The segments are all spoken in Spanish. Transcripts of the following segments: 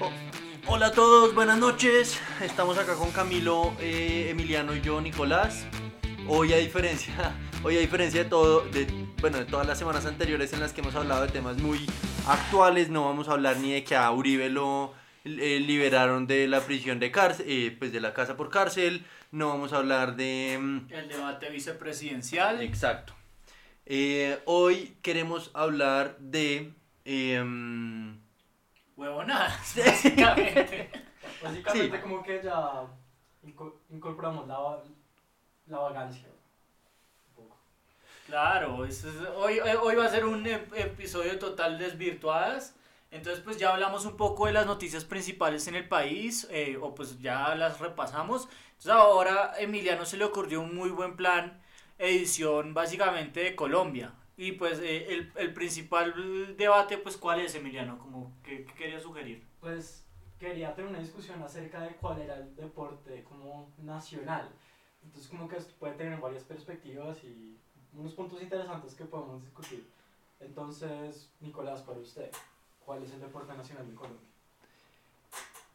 Oh, hola a todos, buenas noches. Estamos acá con Camilo, eh, Emiliano y yo, Nicolás. Hoy a diferencia, hoy a diferencia de todo, de, bueno, de todas las semanas anteriores en las que hemos hablado de temas muy actuales, no vamos a hablar ni de que a Uribe lo eh, liberaron de la prisión de cárcel, eh, pues de la casa por cárcel, no vamos a hablar de... mm, El debate vicepresidencial. Exacto. Eh, hoy queremos hablar de... em, Huevonadas, básicamente. Básicamente Sí. como que ya inco- incorporamos la, la vagancia. Un poco. Claro, es- hoy, hoy- hoy va a ser un ep- episodio total desvirtuadas. Entonces pues ya hablamos un poco de las noticias principales en el país, eh, o pues ya las repasamos. Entonces ahora a Emiliano se le ocurrió un muy buen plan, edición básicamente de Colombia. Y pues eh, el, el principal debate pues ¿cuál es Emiliano? Como que, que quería sugerir. Pues quería tener una discusión acerca de cuál era el deporte como nacional. Entonces como que puede tener varias perspectivas y unos puntos interesantes que podemos discutir. Entonces, Nicolás, para usted, ¿cuál es el deporte nacional de Colombia?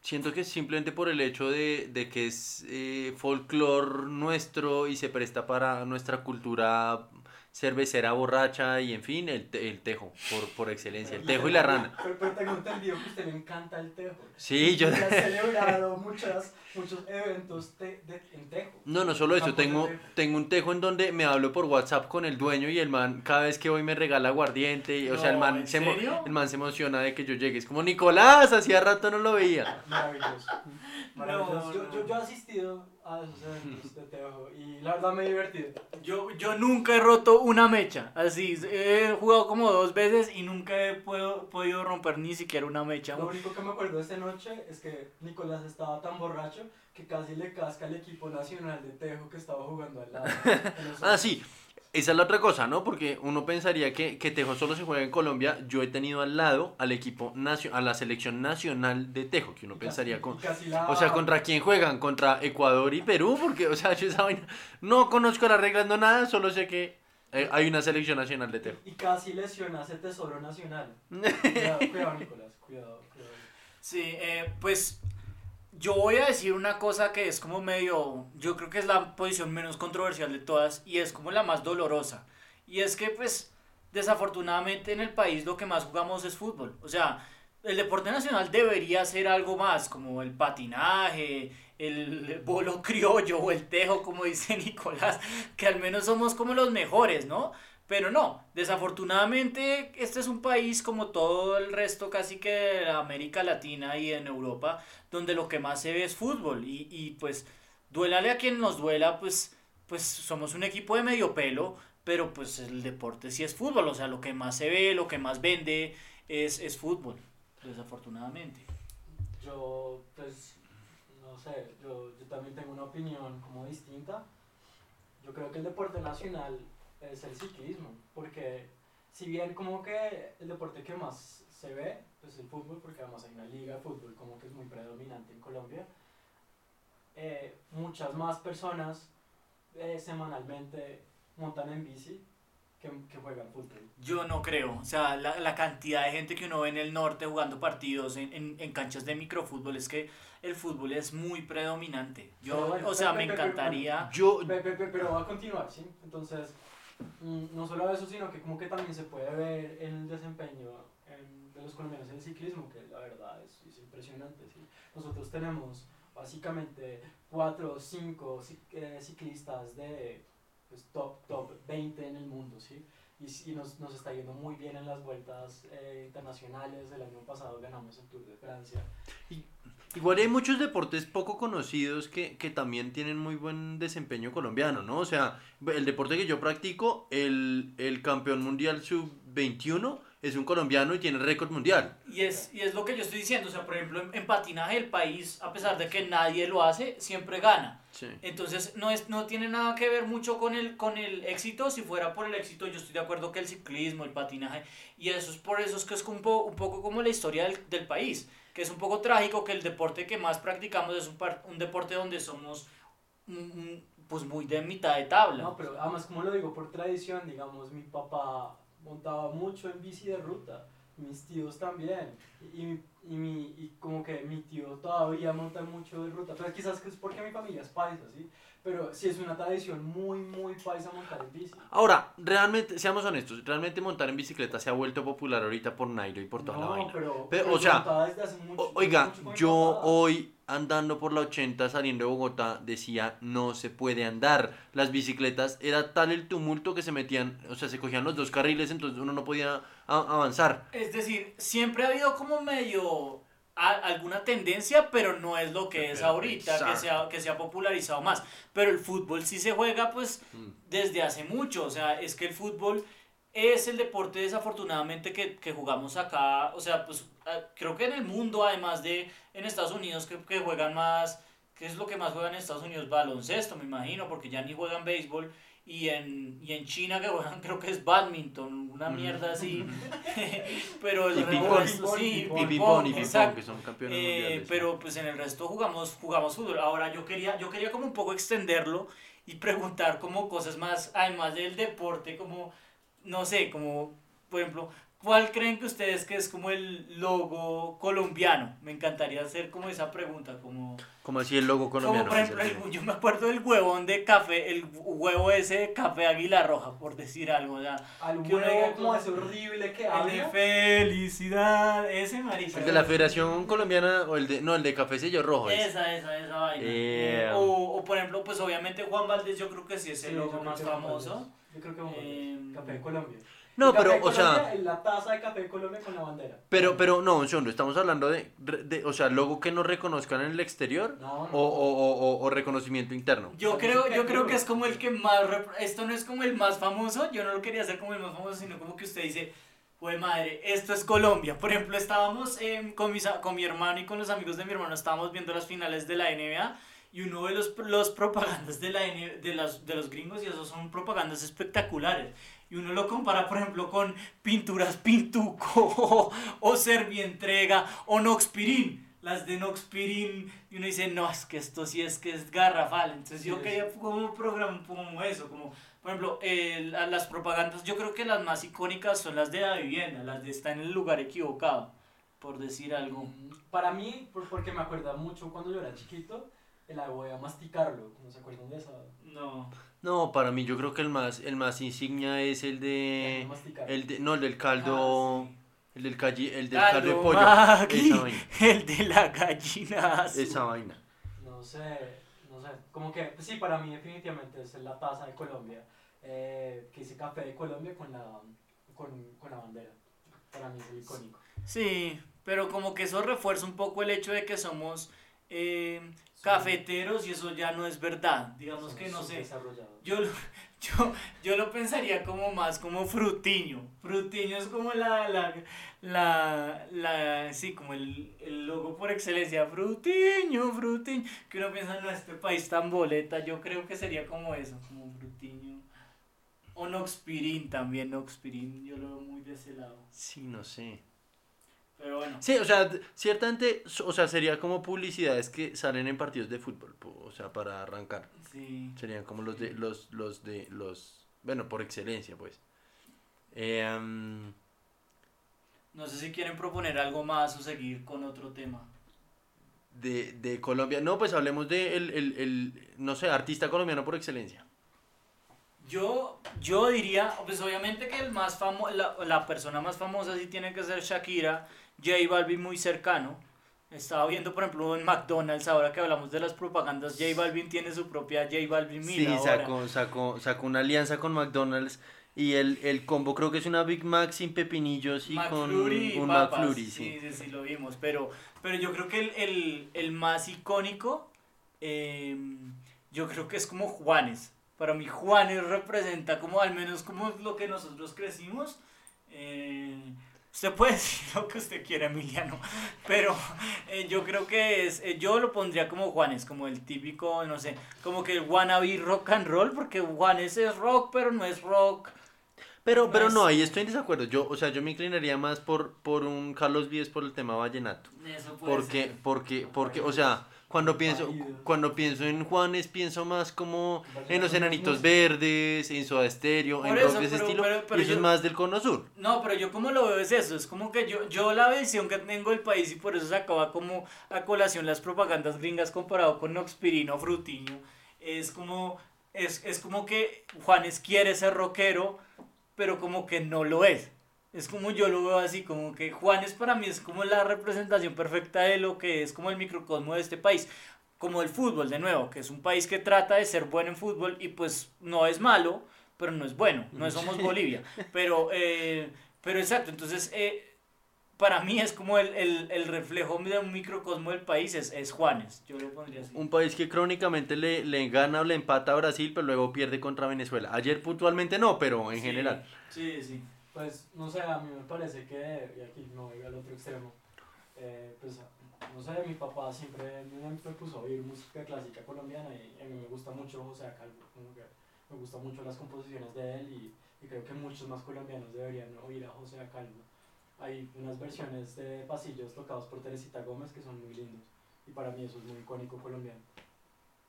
Siento que simplemente por el hecho de, de que es eh, folclore nuestro y se presta para nuestra cultura cervecera borracha y en fin, el, te- el tejo, por, por excelencia, el tejo y la rana. Pero, pero tengo entendido que usted le encanta el tejo. Sí, yo... Ha celebrado muchas, muchos eventos te- de- en tejo. No, no solo eso, tengo, tengo un tejo en donde me hablo por WhatsApp con el dueño y el man cada vez que voy me regala aguardiente, y, o sea, el man, ¿en se, el man se emociona de que yo llegue, es como Nicolás, hacía rato no lo veía. Maravilloso. Maravilloso. No, yo, no. yo, yo he asistido a esos eventos de tejo y la verdad me he divertido. Yo, yo nunca he roto una mecha, así, he jugado como dos veces y nunca he puedo- podido romper ni siquiera una mecha. Lo único que me acuerdo de esta noche es que Nicolás estaba tan borracho que casi le casca al equipo nacional de tejo que estaba jugando al lado. Ah, sí, esa es la otra cosa, ¿no? Porque uno pensaría que, que tejo solo se juega en Colombia, yo he tenido al lado al equipo, nacio- a la selección nacional de tejo, que uno pensaría con... la- O sea, ¿contra quién juegan? ¿Contra Ecuador y Perú? Porque, o sea, yo esa vaina... No conozco las reglas, no nada, solo sé que eh, hay una selección nacional de tejo. Y casi lesiona ese tesoro nacional. Cuidado, cuidado Nicolás, cuidado, cuidado. Sí, eh, pues yo voy a decir una cosa que es como medio, yo creo que es la posición menos controversial de todas y es como la más dolorosa. Y es que pues desafortunadamente en el país lo que más jugamos es fútbol. O sea, el deporte nacional debería ser algo más, como el patinaje, el bolo criollo o el tejo, como dice Nicolás, que al menos somos como los mejores, ¿no? Pero no, desafortunadamente este es un país como todo el resto casi que de América Latina y en Europa, donde lo que más se ve es fútbol y, y pues duélale a quien nos duela, pues, pues somos un equipo de medio pelo, pero pues el deporte sí es fútbol, o sea, lo que más se ve, lo que más vende es, es fútbol, desafortunadamente. Yo, pues, no sé, yo, yo también tengo una opinión como distinta. Yo creo que el deporte nacional es el ciclismo, porque si bien como que el deporte que más se ve, pues el fútbol, porque además hay una liga de fútbol como que es muy predominante en Colombia, eh, muchas más personas eh, semanalmente montan en bici que, que juegan fútbol. Yo no creo, o sea, la, la cantidad de gente que uno ve en el norte jugando partidos en, en, en canchas de microfútbol es que el fútbol es muy predominante. Yo, Pero bueno, o sea, pero- me pero- pero- encantaría... Yo, Pe- pe- pe- pero va a continuar, ¿sí? Entonces, no solo eso, sino que como que también se puede ver el desempeño en- de los colombianos en el ciclismo, que la verdad es, es impresionante, ¿sí? Nosotros tenemos básicamente cuatro o cinco ci- eh, ciclistas de pues, top, top 20 en el mundo, ¿sí? Y, y nos, nos está yendo muy bien en las vueltas eh, internacionales. El año pasado ganamos el Tour de Francia. Igual hay muchos deportes poco conocidos que, que también tienen muy buen desempeño colombiano, ¿no? O sea, el deporte que yo practico, el, el campeón mundial sub-21 es un colombiano y tiene récord mundial. Y es, y es lo que yo estoy diciendo, o sea, por ejemplo, en, en patinaje el país, a pesar de que nadie lo hace, siempre gana. Sí. Entonces no, es, no tiene nada que ver mucho con el, con el éxito. Si fuera por el éxito, yo estoy de acuerdo que el ciclismo, el patinaje, y eso es por eso es que es un, po- un poco como la historia del, del país, que es un poco trágico que el deporte que más practicamos es un, par- un deporte donde somos pues muy de mitad de tabla. No, pero además, como lo digo, por tradición, digamos, mi papá montaba mucho en bici de ruta, mis tíos también, Y, y, mi, y como que mi tío todavía monta mucho de ruta. Pero quizás que es porque mi familia es paisa, ¿sí? Pero sí es una tradición muy, muy paisa montar en bici. Ahora, realmente, seamos honestos, realmente montar en bicicleta se ha vuelto popular ahorita por Nairo y por toda la No, vaina. pero, Pero, pero o sea, montada desde hace mucho- oiga, mucho yo hoy andando por la 80 saliendo de Bogotá decía no se puede andar. Las bicicletas era tal el tumulto que se metían, o sea, se cogían los dos carriles, entonces uno no podía a- avanzar. Es decir, siempre ha habido como medio a- alguna tendencia, pero no es lo que es ahorita, que se, ha, que se ha popularizado más. Pero el fútbol sí se juega pues Mm. desde hace mucho, o sea, es que el fútbol es el deporte desafortunadamente que, que jugamos acá, o sea, pues creo que en el mundo, además de en Estados Unidos, que, que juegan más, ¿qué es lo que más juegan en Estados Unidos? Baloncesto, me imagino, porque ya ni juegan béisbol. Y en, y en China que juegan creo que es badminton, una mierda así. pero el Y resto- ping-pong. sí, Y y que son campeones Eh, mundiales. pero pues en el resto jugamos, jugamos fútbol. Ahora yo quería, yo quería como un poco extenderlo y preguntar como cosas más, además del deporte, como, no sé, como, por ejemplo, ¿cuál creen que ustedes que es como el logo colombiano? Me encantaría hacer como esa pregunta, como... Como así el logo colombiano. Como por ejemplo, el- yo me acuerdo del huevón de café, el huevo ese de café águila roja, por decir algo, o sea, Al que uno diga huevo como ese horrible que el de habla. felicidad, ese marica. El de la Federación Colombiana, o el de, no, el de Café Sello Rojo. es. Esa, esa, esa vaina. Eh, Eh, o, o por ejemplo, pues obviamente Juan Valdés yo creo que sí es el logo más famoso. Yo creo que Juan Valdés. Eh, Café de Colombia. No, El pero, o sea, Colombia, La taza de Café de Colombia con la bandera. pero, pero, no, un segundo, estamos hablando de, de, o sea, logo que no reconozcan en el exterior No, no. o, o, o, o- reconocimiento interno. Yo creo, yo creo que es como el que más... Esto no es como el más famoso, yo no lo quería hacer como el más famoso, sino como que usted dice, pues madre, esto es Colombia. Por ejemplo, estábamos eh, con, mis con mi hermano y con los amigos de mi hermano, estábamos viendo las finales de la NBA y uno ve los, los propagandas de, la de, las, de los gringos y esos son propagandas espectaculares. Y uno lo compara, por ejemplo, con Pinturas Pintuco o Servientrega o Noxpirin. Las de Noxpirin. Y uno dice, no, es que esto sí es que es garrafal. Entonces yo Sí, quería como programa como eso, como por ejemplo, eh, la- las propagandas, yo creo que las más icónicas son las de la vivienda, las de está en el lugar equivocado, por decir algo. Mm, Para mí, por- porque me acuerda mucho cuando yo era chiquito, el voy a masticarlo. ¿No se acuerdan de esa? No. No, para mí yo creo que el más, el más insignia es el de, el de, no, el del caldo, Ah, el del calli, el del Caldo caldo de pollo, esa vaina, el de la gallina. azul. esa vaina. No sé, no sé. Como que, pues sí, para mí definitivamente es la taza de Colombia. eh, que dice café de Colombia con la, con, con la bandera. Para mí es el icónico. Sí, pero como que eso refuerza un poco el hecho de que somos eh, cafeteros y eso ya no es verdad. Digamos Somos que no sé. Yo, lo- yo, yo lo pensaría como más como frutiño. Frutiño es como la, la, la, la sí, como el, el logo por excelencia. Frutiño, frutiño. Que uno piensa, no, este país tan boleta. Yo creo que sería como eso, como frutiño. O Noxpirin también, Noxpirin. Yo lo veo muy de ese lado. Sí, no sé. Pero bueno. Sí, o sea, ciertamente, o sea, sería como publicidades que salen en partidos de fútbol, o sea, para arrancar. Sí. Serían como los de, los, los de, los, bueno, por excelencia, pues. Eh, am, No sé si quieren proponer algo más o seguir con otro tema. de, de Colombia, no, pues hablemos de el, el, el, no sé, artista colombiano por excelencia. Yo, yo diría, pues obviamente que el más famo la, la persona más famosa sí tiene que ser Shakira, J Balvin muy cercano. Estaba viendo, por ejemplo, en McDonald's, ahora que hablamos de las propagandas, J Balvin tiene su propia J Balvin Meal Sí, ahora. sacó, sacó, sacó una alianza con McDonald's y el, el combo creo que es una Big Mac sin pepinillos y McFlurry con un papas. McFlurry, sí. sí, sí, sí, lo vimos. Pero, pero yo creo que el, el, el más icónico, eh, yo creo que es como Juanes. Para mí Juanes representa como al menos como lo que nosotros crecimos. Eh, usted puede decir lo que usted quiera, Emiliano, pero eh, yo creo que es, eh, yo lo pondría como Juanes, como el típico, no sé, como que el wannabe rock and roll, porque Juanes es rock, pero no es rock. Pero, No pero es- no, ahí estoy en desacuerdo. Yo, o sea, yo me inclinaría más por, por un Carlos Vives por el tema vallenato. Eso puede Porque, ser. porque, porque, o sea, cuando pienso, cuando pienso en Juanes, pienso más como en los enanitos verdes, en Soda Stereo, Por en eso, rock de ese pero- estilo. pero- pero y eso yo- es más del cono sur. No, pero yo como lo veo es eso, es como que yo, yo la visión que tengo del país y por eso se acaba como a colación las propagandas gringas comparado con Noxpirino Frutiño, es como, es, es como que Juanes quiere ser rockero, pero como que no lo es. Es como yo lo veo así, como que Juanes para mí es como la representación perfecta de lo que es como el microcosmo de este país. Como el fútbol, de nuevo, que es un país que trata de ser bueno en fútbol y pues no es malo, pero no es bueno, no somos Bolivia. Pero, eh, pero exacto, entonces eh, para mí es como el, el, el reflejo de un microcosmo del país, es, es Juanes, yo lo pondría así. Un país que crónicamente le, le gana o le empata a Brasil, pero luego pierde contra Venezuela. Ayer puntualmente no, pero en Sí, general. Sí, sí. Pues, no sé, a mí me parece que, y aquí no voy al otro extremo, eh, pues, no sé, mi papá siempre me, me puso a oír música clásica colombiana y a mí me gusta mucho José Calvo, como que me gustan mucho las composiciones de él y, y creo que muchos más colombianos deberían oír a José Calvo. Hay unas versiones de pasillos tocados por Teresita Gómez que son muy lindos y para mí eso es muy icónico colombiano.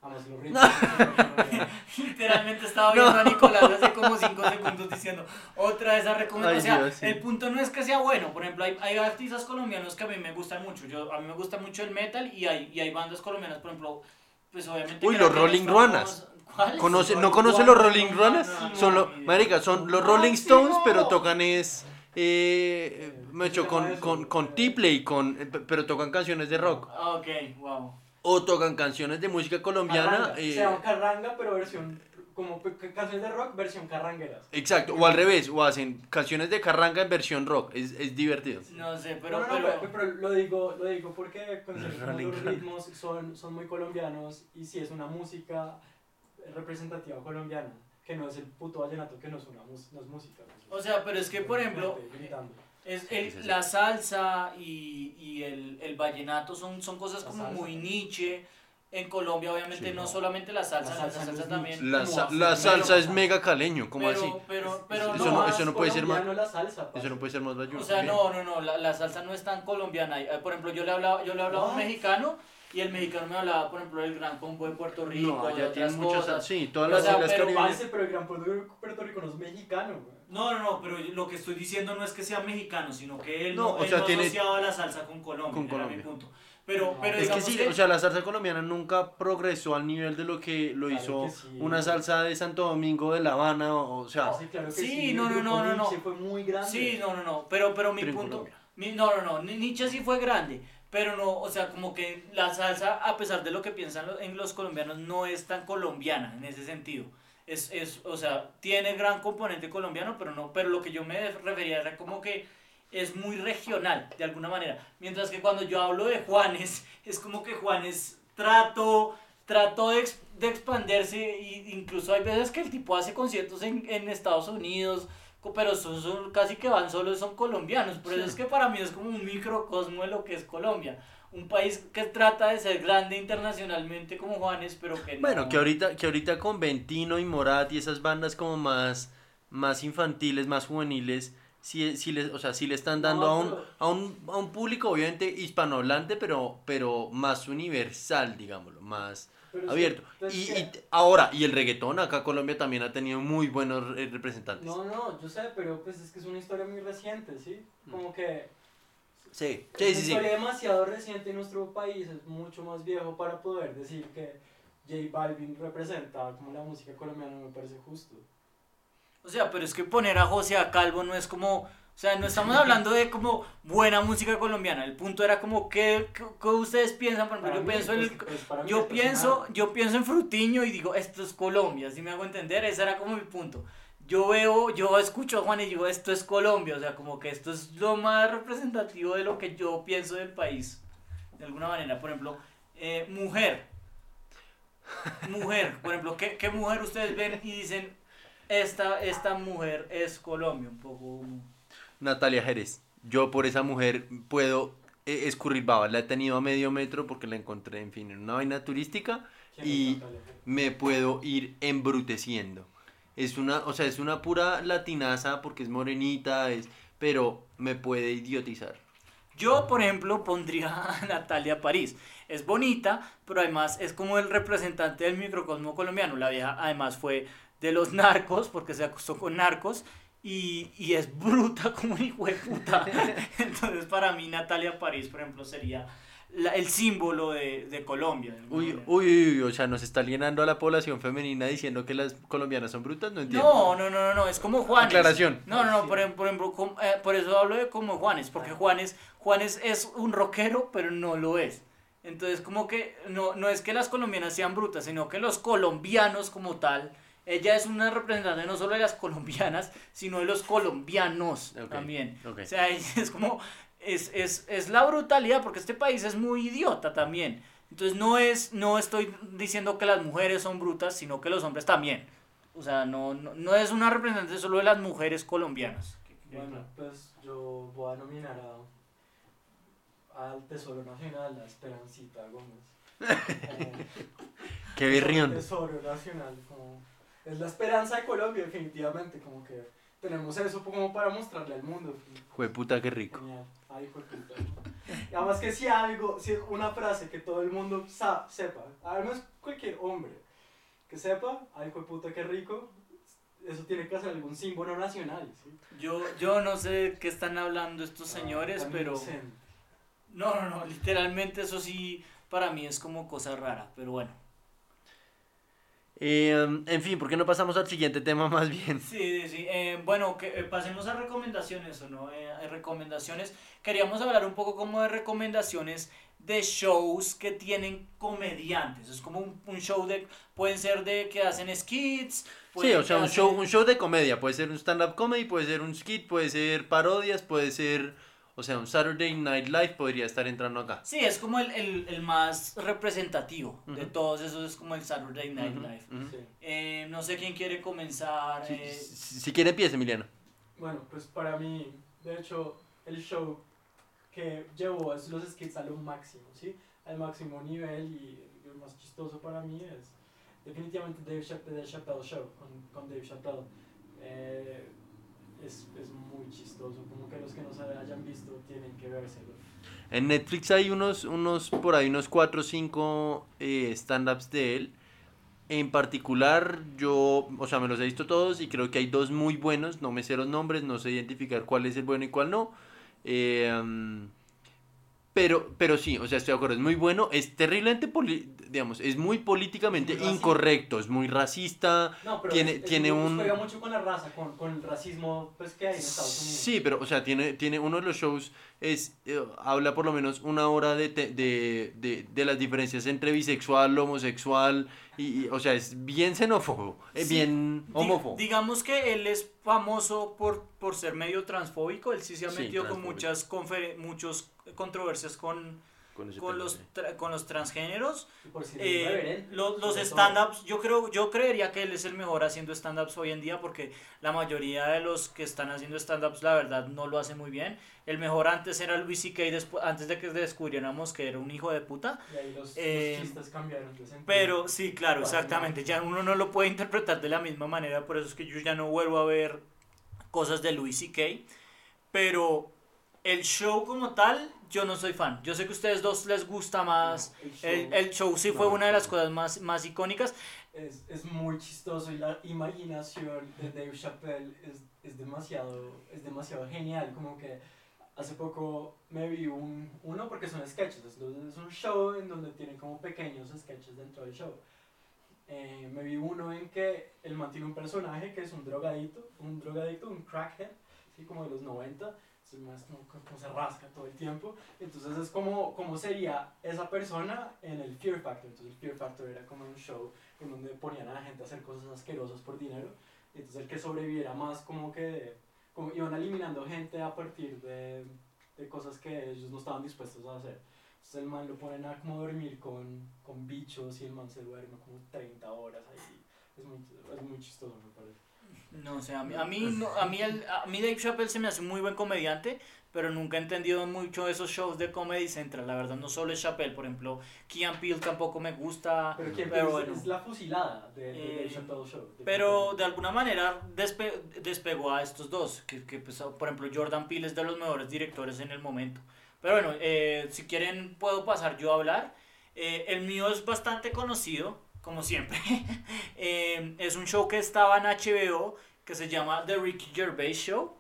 Literalmente estaba viendo a Nicolás hace como 5 segundos diciendo otra de esas recomendaciones. Ay, O sea, Dios, sí. el punto no es que sea bueno. Por ejemplo, hay, hay artistas colombianos que a mí me gustan mucho. Yo, a mí me gusta mucho el metal y hay, y hay bandas colombianas, por ejemplo, pues obviamente. Uy, los Rolling Ruanas. ¿Conoce, ¿No conoce los Rolling no, Ruanas? no, no, son no, los, marica, son los Rolling Stones, no. pero tocan es, eh, me hecho ¿Cómo se con, con, con Eh, tiple y con, eh, pero tocan canciones de rock. Ah, Ok, wow. O tocan canciones de música colombiana. Carranga. eh, Se llama carranga, pero versión, como canciones de rock, versión carrangueras. exacto, o al revés, o hacen canciones de carranga en versión rock. Es, es divertido. No sé, pero. no, no, no, pero, pero, pero lo digo, lo digo porque Rolling los ritmos son, son muy colombianos y si es una música representativa colombiana, que no es el puto vallenato, que no es, una no es música. no es- O sea, pero es que, por ejemplo, gritando. Es el- sí, sí. la salsa y, y el, el vallenato son, son cosas La como salsa. muy niche. En Colombia, obviamente, Sí, no no. solamente la salsa, La la salsa salsa, no es también. niche. La, ¿Cómo sa- la Pero- salsa es mega caleño, ¿cómo pero, así? Pero, pero Eso no, eso no puede ser más- la salsa, Eso no puede ser más bayuno. O sea, no, no, no, la, la salsa no es tan colombiana. Eh, Por ejemplo, yo le hablaba, yo le hablaba a un mexicano y el mexicano me hablaba, por ejemplo, del Gran Combo de Puerto Rico, No, de ya tienen muchas. Sí, todas O las sea, islas pero. Parce, pero el gran Puerto, Puerto Rico no es mexicano, güey. No, no, no, pero lo que estoy diciendo no es que sea mexicano, sino que él No, no, o él sea, no tiene- asociaba la salsa con Colombia, Con era Colombia. mi punto. Pero, No. pero Es que sí, que- o sea, la salsa colombiana nunca progresó al nivel de lo que lo Claro hizo que sí. una salsa de Santo Domingo, de La Habana, o, o sea, Sí, claro que sí, sí. no, no, no, no, no. Nietzsche fue muy grande. Sí, no, no, no, pero, pero mi pero punto, mi- no, no, no, Ni- Nietzsche sí fue grande, pero no, o sea, como que la salsa, a pesar de lo que piensan lo- en los colombianos, no es tan colombiana en ese sentido. Es, es, o sea, tiene gran componente colombiano, pero no, pero lo que yo me refería era como que es muy regional, de alguna manera. Mientras que cuando yo hablo de Juanes, es como que Juanes trato, trato de, de expandirse, y incluso hay veces que el tipo hace conciertos en, en Estados Unidos, pero son, son- casi que van solo, son colombianos. Por eso es que para mí es como un microcosmo de lo que es Colombia. Un país que trata de ser grande internacionalmente como Juanes, pero que no. Bueno, que ahorita, que ahorita con Ventino y Morat y esas bandas como más, más infantiles, más juveniles, sí, sí le, o sea, sí le están dando No, a, un, pero- a, un, a un público obviamente hispanohablante, pero, pero más universal, digámoslo, más Pero abierto. Y, y ahora, y el reggaetón, acá Colombia también ha tenido muy buenos representantes. No, no, yo sé, pero pues es que es una historia muy reciente, ¿sí? Mm. Como que Sí, es sí, una sí, sí. historia demasiado reciente en nuestro país, es mucho más viejo para poder decir que J Balvin representa como la música colombiana, me parece justo. O sea, pero es que poner a José a Calvo no es como, o sea, no estamos hablando de como buena música colombiana. El punto era como qué, qué, qué ustedes piensan, por ejemplo, Para yo mí, pienso en pues, el, pues, mí yo es pienso, personal. yo pienso en Frutiño y digo, esto es Colombia, si me hago entender, ese era como mi punto. Yo veo, yo escucho a Juan y digo, esto es Colombia, o sea, como que esto es lo más representativo de lo que yo pienso del país, de alguna manera. Por ejemplo, eh, mujer. Mujer, por ejemplo, ¿qué, ¿qué mujer ustedes ven y dicen, esta, esta mujer es Colombia? Un poco... Natalia Jerez. Yo por esa mujer puedo eh, escurrir babas. La he tenido a medio metro porque la encontré, en fin, en una vaina turística. ¿Quién y-? Me puedo ir embruteciendo. Es una, o sea, es una pura latinaza porque es morenita, es, pero me puede idiotizar. Yo, por ejemplo, pondría a Natalia París. Es bonita, pero además es como el representante del microcosmo colombiano. La vieja además fue de los narcos, porque se acostó con narcos, y, y es bruta como un hijo de puta. Entonces, para mí, Natalia París, por ejemplo, sería la- el símbolo de, de Colombia. de Uy, uy, uy, o sea, nos está alienando a la población femenina diciendo que las colombianas son brutas, no entiendo. No, no, no, no, no, es como Juanes. Aclaración. No, no, no, por, em- por ejemplo, com- eh, por eso hablo de como Juanes, porque Juanes, Juanes es un rockero, pero no lo es. Entonces, como que no, no es que las colombianas sean brutas, sino que los colombianos como tal, ella es una representante no solo de las colombianas, sino de los colombianos Ok, también. ok. O sea, es como, es, es, es la brutalidad, porque este país es muy idiota también. Entonces, no es, no estoy diciendo que las mujeres son brutas, sino que los hombres también. O sea, no, no, no es una representante solo de las mujeres colombianas. Bueno, pues yo voy a nominar a, al Tesoro Nacional, a Esperancita Gómez. Qué berrión. Tesoro Nacional, como es la esperanza de Colombia, definitivamente, como que tenemos eso como para mostrarle al mundo. Jueputa, qué rico. Genial. Ay, puta. Y además que si algo, si una frase que todo el mundo sa- sepa, además cualquier hombre que sepa, ay, de puta, qué rico, eso tiene que ser algún símbolo nacional, ¿sí? Yo, yo no sé de qué están hablando estos Ah, señores, pero... inocente. No, no, no, literalmente eso sí para mí es como cosa rara, pero bueno. Eh, en fin, ¿por qué no pasamos al siguiente tema más bien? Sí, sí, sí. Eh, bueno, que, eh, pasemos a recomendaciones, ¿o no? Eh, recomendaciones. Queríamos hablar un poco como de recomendaciones de shows que tienen comediantes. Es como un, un show de... Pueden ser de que hacen skits. Sí, o sea, un show, un show de comedia. Puede ser un stand-up comedy, puede ser un skit, puede ser parodias, puede ser... O sea, un Saturday Night Live podría estar entrando acá. Sí, es como el, el, el más representativo de Ujú. todos esos, es como el Saturday Night Ujú, Live. ujú. Sí. Eh, no sé quién quiere comenzar. Si, eh, si- si quiere empieza, Emiliano. Bueno, pues para mí, de hecho, el show que llevó es los skits a lo máximo, ¿sí? Al máximo nivel y lo más chistoso para mí es definitivamente Dave Chappelle, Chappelle Show con, con Dave Chappelle. Eh, es, es muy chistoso, como que los que no hayan visto tienen que vérselo. En Netflix hay unos, unos por ahí, unos 4 o 5 eh, stand-ups de él. En particular, yo, o sea, me los he visto todos y creo que hay dos muy buenos. No me sé los nombres, no sé identificar cuál es el bueno y cuál no. Eh, um, pero, pero sí, o sea, estoy de acuerdo, es muy bueno. Es terriblemente, poli- digamos, es muy políticamente Muy incorrecto, es muy racista. No, pero Tiene- es- tiene un- juega mucho con la raza, con, con el racismo pues, que hay en Estados Unidos. Sí, pero, o sea, tiene, tiene uno de los shows, es, eh, habla por lo menos una hora de, te- de, de, de las diferencias entre bisexual, homosexual, y, y, o sea, es bien xenófobo, es Sí, bien homófobo. digamos que él es famoso por, por ser medio transfóbico. Él sí se ha Sí, metido con muchas muchos controversias con, con los tra- con los transgéneros. Y por si Eh, lo- los todo. stand-ups, yo creo, yo creería que él es el mejor haciendo stand-ups hoy en día porque la mayoría de los que están haciendo stand-ups la verdad no lo hace muy bien. El mejor antes era Luis C.K. antes de que descubriéramos que era un hijo de puta. Y ahí los, los Eh, cambiaron. Pero sí, claro, exactamente. Ya uno no lo puede interpretar de la misma manera, por eso es que yo ya no vuelvo a ver cosas de Louis C.K. Pero el show como tal, yo no soy fan. Yo sé que a ustedes dos les gusta más. El show El, el show sí fue una de las cosas más, más icónicas. es, es muy chistoso y la imaginación de Dave Chappelle es, es, demasiado, es demasiado genial. Como que hace poco me vi un, uno porque son sketches, es, es un show en donde tienen como pequeños sketches dentro del show. Eh, me vi uno en que él mantiene un personaje que es un drogadito, un drogadito, un crackhead, ¿sí? como de los 90, es más como, como se rasca todo el tiempo. Entonces es como, como sería esa persona en el Fear Factor. Entonces el Fear Factor era como un show en donde ponían a la gente a hacer cosas asquerosas por dinero. Entonces el que sobreviviera más como que como iban eliminando gente a partir de, de cosas que ellos no estaban dispuestos a hacer. Entonces el man lo ponen a como dormir con, con bichos y el man se duerme como 30 horas ahí. Es muy, es muy chistoso me parece. No sé, a mí, a mí, no- a mí, el- a mí Dave Chappelle se me hace un muy buen comediante, pero nunca he entendido mucho esos shows de Comedy Central. La verdad, no solo es Chappelle, por ejemplo, Keanu Peele tampoco me gusta. Pero Pero bueno. es la fusilada de, de Eh, Chappelle Show. Pero de alguna manera despe- despegó a estos dos, que, que, pues, por ejemplo Jordan Peele es de los mejores directores en el momento. Pero bueno, eh, si quieren puedo pasar yo a hablar. Eh, el mío es bastante conocido, como siempre. Eh, es un show que estaba en HBO que se llama The Ricky Gervais Show.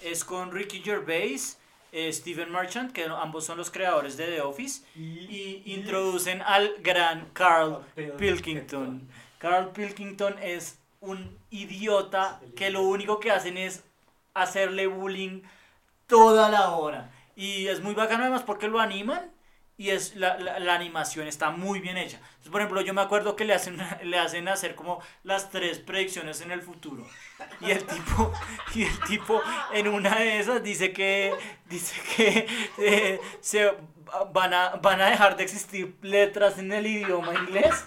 Es con Ricky Gervais, eh, Steven Merchant, que ambos son los creadores de The Office, y introducen al gran Carl Pilkington. Carl Pilkington es un idiota que lo único que hacen es hacerle bullying toda la hora. Y es muy bacano además porque lo animan y es la, la, la animación está muy bien hecha. Entonces, por ejemplo, yo me acuerdo que le hacen, le hacen hacer como las tres predicciones en el futuro. Y el tipo, y el tipo en una de esas dice que, dice que eh, se van a, van a dejar de existir letras en el idioma inglés.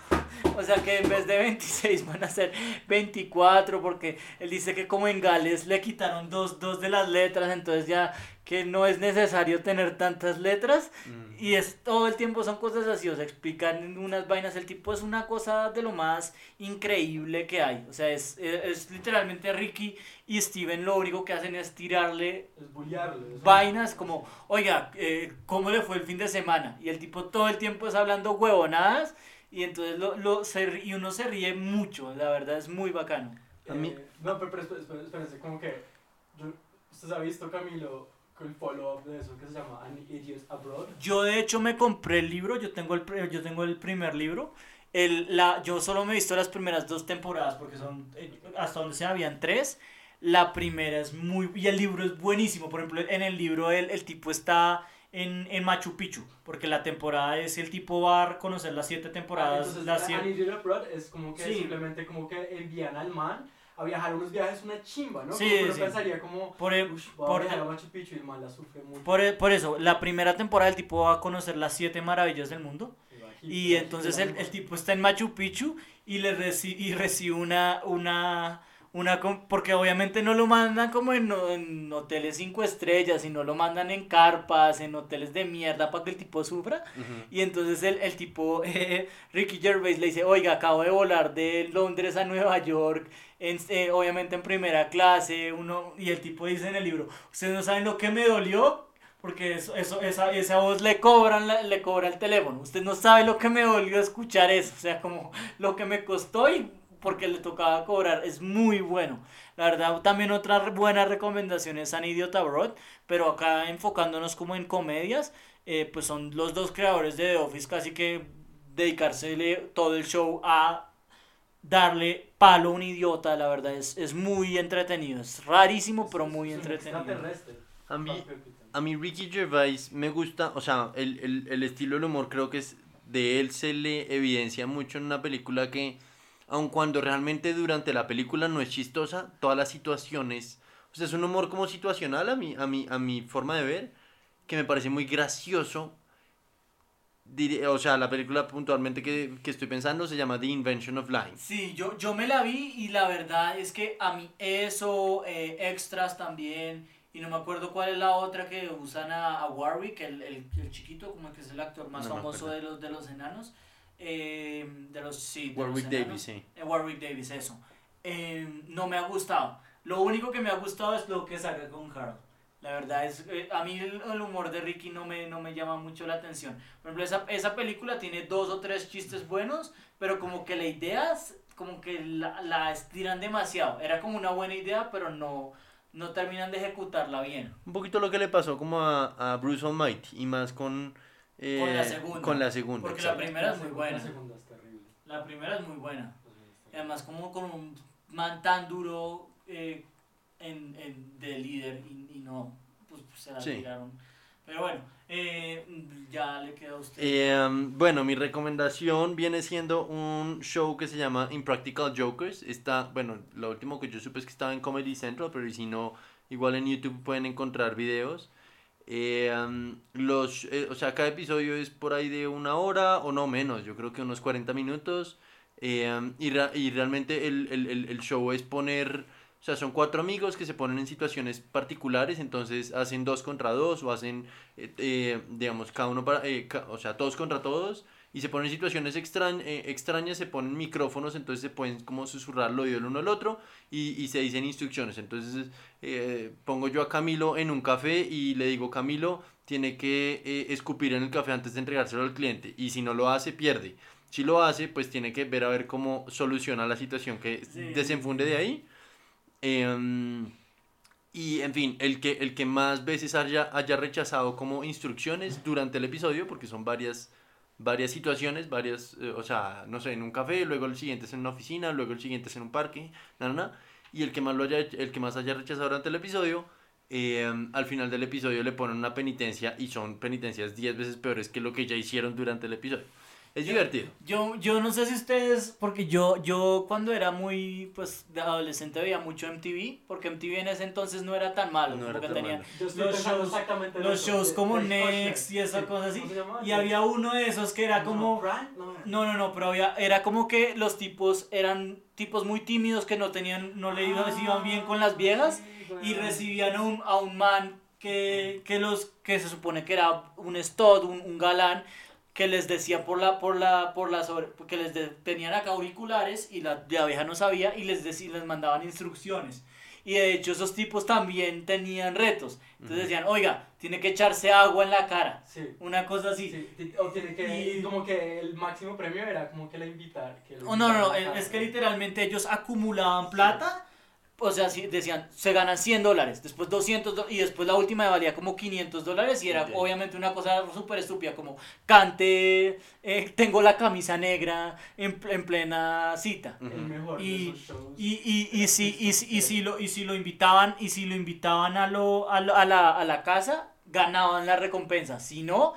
O sea que en vez de 26 van a ser 24 porque él dice que como en Gales le quitaron dos, dos de las letras, entonces ya que no es necesario tener tantas letras Mm. Y es todo el tiempo son cosas así, o sea, explican unas vainas, el tipo es una cosa de lo más increíble que hay, o sea, es, es, es literalmente Ricky y Steven lo único que hacen es tirarle Es bullearlo. es- vainas como, oiga, eh, ¿cómo le fue el fin de semana? Y el tipo todo el tiempo es hablando huevonadas y entonces lo, lo, se, y uno se ríe mucho, la verdad es muy bacano. A mí- Eh, no, pero, pero espé- espé- espérense, como que. Yo, ¿Usted ha visto, Camilo, el follow-up de eso que se llama An Idiot Abroad? Yo de hecho me compré el libro, yo tengo el, yo tengo el primer libro. El, la, yo solo me he visto las primeras dos temporadas porque son eh, hasta donde se habían tres. La primera es muy... Y el libro es buenísimo. Por ejemplo, en el libro el, el tipo está en, en Machu Picchu. Porque la temporada es el tipo va a conocer las siete Ah, temporadas. entonces, las An siete- Idiot Abroad es como que Sí. simplemente como que envían al man a viajar unos viajes una chimba, ¿no? Sí, como sí. pensaría como. por, a por- viajar a Machu Picchu y el man la sufre mucho. por, el- por eso, la primera temporada el tipo va a conocer las siete maravillas del mundo. Y entonces el, el tipo está en Machu Picchu y le reci- y recibe una, una, una, porque obviamente no lo mandan como en, en hoteles cinco estrellas, sino lo mandan en carpas, en hoteles de mierda para que el tipo sufra. Ujú. Y entonces el, el tipo, eh, Ricky Gervais le dice, oiga, acabo de volar de Londres a Nueva York, en, eh, obviamente en primera clase, uno, y el tipo dice en el libro, ustedes no saben lo que me dolió, porque eso, eso, esa, esa voz le cobran, la- le cobra el teléfono, usted no sabe lo que me dolió escuchar eso, o sea, como lo que me costó y porque le tocaba cobrar, es muy bueno. La verdad, también otra re- buena recomendación es An Idiot Abroad, pero acá enfocándonos como en comedias, eh, pues son los dos creadores de The Office, casi que dedicársele todo el show a darle palo a un idiota, la verdad es, es muy entretenido, es rarísimo, pero muy entretenido. extraterrestre. A mí, a mí Ricky Gervais me gusta, o sea, el, el, el estilo del humor creo que es de él se le evidencia mucho en una película que, aun cuando realmente durante la película no es chistosa, todas las situaciones, o sea, es un humor como situacional a mi, a mi, a mi forma de ver, que me parece muy gracioso. O sea, la película puntualmente que, que estoy pensando se llama The Invention of Lying. Sí, yo, yo me la vi y la verdad es que a mí eso, eh, extras también, y no me acuerdo cuál es la otra que usan a, a Warwick, el, el, el chiquito, como que es el actor más No famoso de los, de los enanos, eh, de los, sí, de Warwick los. Davis, sí. Eh, Warwick Davis, eso. Eh, no me ha gustado. Lo único que me ha gustado es lo que saca con Harold. La verdad es, eh, a mí el, el humor de Ricky no me, no me llama mucho la atención. Por ejemplo, esa, esa película tiene dos o tres chistes buenos, pero como que la idea es, como que la, la estiran demasiado. Era como una buena idea, pero no, no terminan de ejecutarla bien. Un poquito lo que le pasó como a, a Bruce Almighty y más con, eh, Con la segunda. con la segunda, Porque la exacto. primera es muy buena. La segunda es terrible. La primera es muy buena. La Y además como con un man tan duro eh, en, en- de líder y, y no, pues, se la Sí. tiraron. Pero bueno, eh, ya le queda a usted. Eh, bueno, mi recomendación viene siendo un show que se llama Impractical Jokers. Está, bueno, lo último que yo supe es que estaba en Comedy Central, pero si no, igual en YouTube pueden encontrar videos. Eh, los, eh, o sea, cada episodio es por ahí de una hora o no menos, yo creo que unos 40 minutos. Eh, y, y realmente el, el, el, show es poner sea, son cuatro amigos que se ponen en situaciones particulares, entonces hacen dos contra dos o hacen, eh, eh, digamos, cada uno para, eh, o sea, todos contra todos y se ponen en situaciones extrañ- eh, extrañas, se ponen micrófonos, entonces se pueden como susurrar al oído el uno al otro y, y se dicen instrucciones. Entonces eh, pongo yo a Camilo en un café y le digo, Camilo tiene que eh, escupir en el café antes de entregárselo al cliente y si no lo hace, pierde. Si lo hace, pues tiene que ver a ver cómo soluciona la situación que Sí. desenfunde de ahí. Em, y en fin, el que, el que más veces haya, haya rechazado como instrucciones durante el episodio, porque son varias, varias situaciones, varias, eh, o sea, no sé, en un café, luego el siguiente es en una oficina, luego el siguiente es en un parque, na, na, na, y el que más lo haya, el que más haya rechazado durante el episodio, em, al final del episodio le ponen una penitencia y son penitencias 10 veces peores que lo que ya hicieron durante el episodio. Es divertido. Yo, yo no sé si ustedes, porque yo, yo cuando era muy, pues, de adolescente veía mucho MTV, porque MTV en ese entonces no era tan malo, No era tan tenía malo. Yo Los shows- los shows de- como de Next y esas Sí. cosas así, y había uno de esos que era No, como... No. No, no, no, pero había, era como que los tipos eran tipos muy tímidos que no tenían, no le iban, les iban bien con las viejas Sí, y recibían a un, a un man que, que los que se supone que era un stud, un, un galán que les decía por la por la por la sobre que les de- tenían acá auriculares y la, la vieja no sabía y les decía, les mandaban instrucciones. Y de hecho esos tipos también tenían retos. Entonces Ujú. decían, "Oiga, tiene que echarse agua en la cara." Sí. Una cosa así. Sí, o tiene que, Y- como que el máximo premio era como que la invitar. Que Oh, no, no, no, es que literalmente ellos acumulaban plata, o sea, si decían, se ganan 100 dólares, después 200 do- y después la última valía como 500 dólares y era obviamente una cosa súper estúpida como cante, eh, tengo la camisa negra en, en plena cita. El mejor Y- de esos shows. Y, y, y, si, y, si- y si lo, y si lo invitaban, y si lo invitaban a, lo, a, lo- a la, a la casa, ganaban la recompensa. Si no,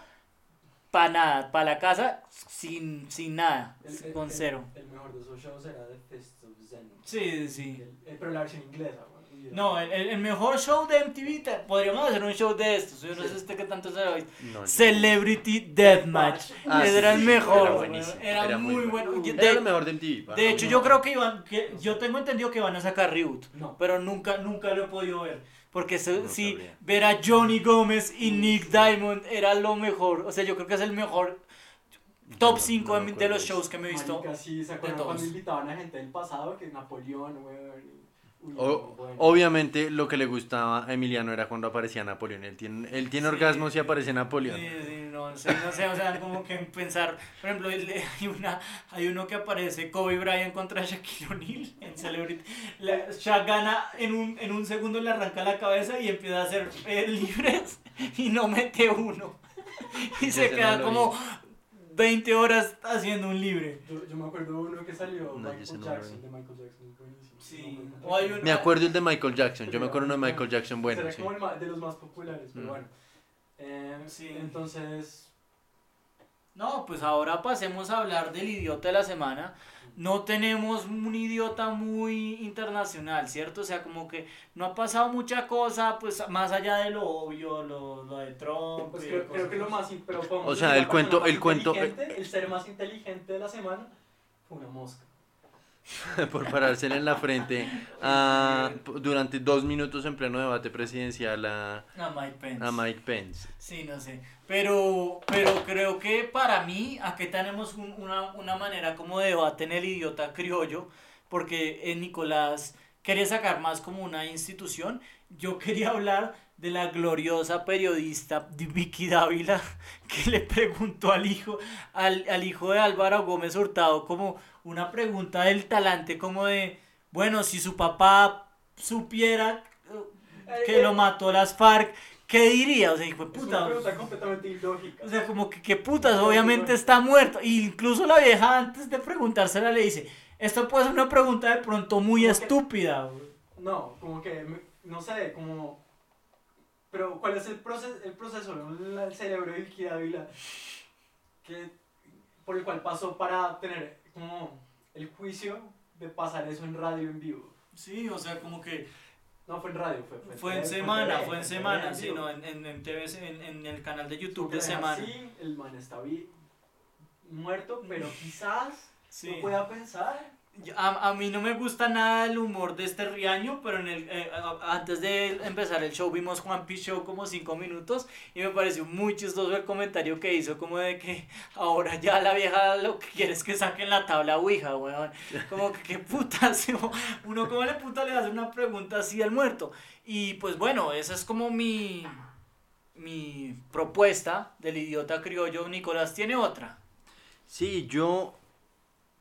para nada, para la casa, sin, sin nada, El- con el- cero. El mejor de esos shows era of Zen. Sí, sí. El- el- pero la versión inglesa, güey. No, el, el- mejor show de MTV, te- podríamos hacer un show de estos. Yo no sé este que tanto se lo habéis- No, Celebrity Deathmatch. Ah, Ese sí, era el sí, mejor. era muy muy bueno. Era lo De, mejor de MTV. para de hecho, no. yo creo que iban. Que, yo tengo entendido que van a sacar reboot. No. Pero nunca, nunca lo he podido ver. Porque se- No si sabría. ver a Johnny Gómez y Nick Diamond era lo mejor. O sea, yo creo que es el mejor top no- 5 no de los shows que me he visto. Marica, sí, ¿se de todos. invitaban a gente del pasado? Que Napoleón, Uy, O- bueno. obviamente lo que le gustaba a Emiliano era cuando aparecía Napoleón. Él tiene, él tiene Sí. orgasmos y aparece Napoleón. Sí, sí, no sé, no sé, o sea, como que pensar, por ejemplo, hay, una, hay uno que aparece Kobe Bryant contra Shaquille O'Neal en Celebrity. La- Shaq gana en un, en un segundo, le arranca la cabeza y empieza a hacer eh, libres y no mete uno. Y se queda no como 20 horas haciendo un libre. Yo, yo me acuerdo de uno que salió, No, Michael Jackson, de Michael Jackson, buenísimo. Sí. No, O hay un- Me acuerdo el de Michael Jackson. Yo me acuerdo uno de Michael Jackson bueno. Será sí. como el ma- de los más populares, pero Mm. bueno. Eh, Sí. Entonces, No, pues ahora pasemos a hablar del idiota de la semana. No tenemos un idiota muy internacional, ¿cierto? O sea, como que no ha pasado mucha cosa, pues más allá de lo obvio, lo, lo de Trump. pues creo, creo que lo más... Pero O sea, el cuento- el cuento- inteligente, El ser más inteligente de la semana fue una mosca. por parársela en la frente a- durante dos minutos en pleno debate presidencial a, A Mike Pence. a Mike Pence. Sí, no sé. Pero, pero creo que para mí, aquí tenemos un- una, una manera como de debate en el idiota criollo, porque eh, Nicolás quería sacar más como una institución. Yo quería hablar de la gloriosa periodista Vicky Dávila que le preguntó al hijo, al, al hijo de Álvaro Gómez Hurtado como una pregunta del talante como de, bueno, si su papá supiera eh, que lo mató las FARC, ¿qué diría? O sea, hijo de Es una puta. pregunta completamente ilógica. O sea, como que qué putas, obviamente está muerto. Y incluso la vieja antes de preguntársela le dice, esto puede ser una pregunta de pronto muy Como estúpida. güey". No, como que, no sé, como... Pero, ¿cuál es el proceso, el proceso el cerebro de Vicky Dávila que, por el cual pasó para tener como el juicio de pasar eso en radio en vivo? Sí, o sea, como que No, fue en radio, fue, fue, fue en tele- semana, tele, fue en tele semana, en sí, no, en, en, en TV, en, en el canal de YouTube de semana. Sí, el man está vi- muerto, pero quizás Sí. no pueda pensar. A, a, mí no me gusta nada el humor de este Riaño, pero en el, eh, antes de empezar el show vimos Juan Pi Show como cinco minutos y me pareció muy chistoso el comentario que hizo como de que ahora ya la vieja lo que quiere es que saquen la tabla Ouija, weón. Como que qué putas, uno como le puta le hace una pregunta así al muerto. Y pues bueno, esa es como mi, mi propuesta del idiota criollo. Nicolás tiene otra. Sí, yo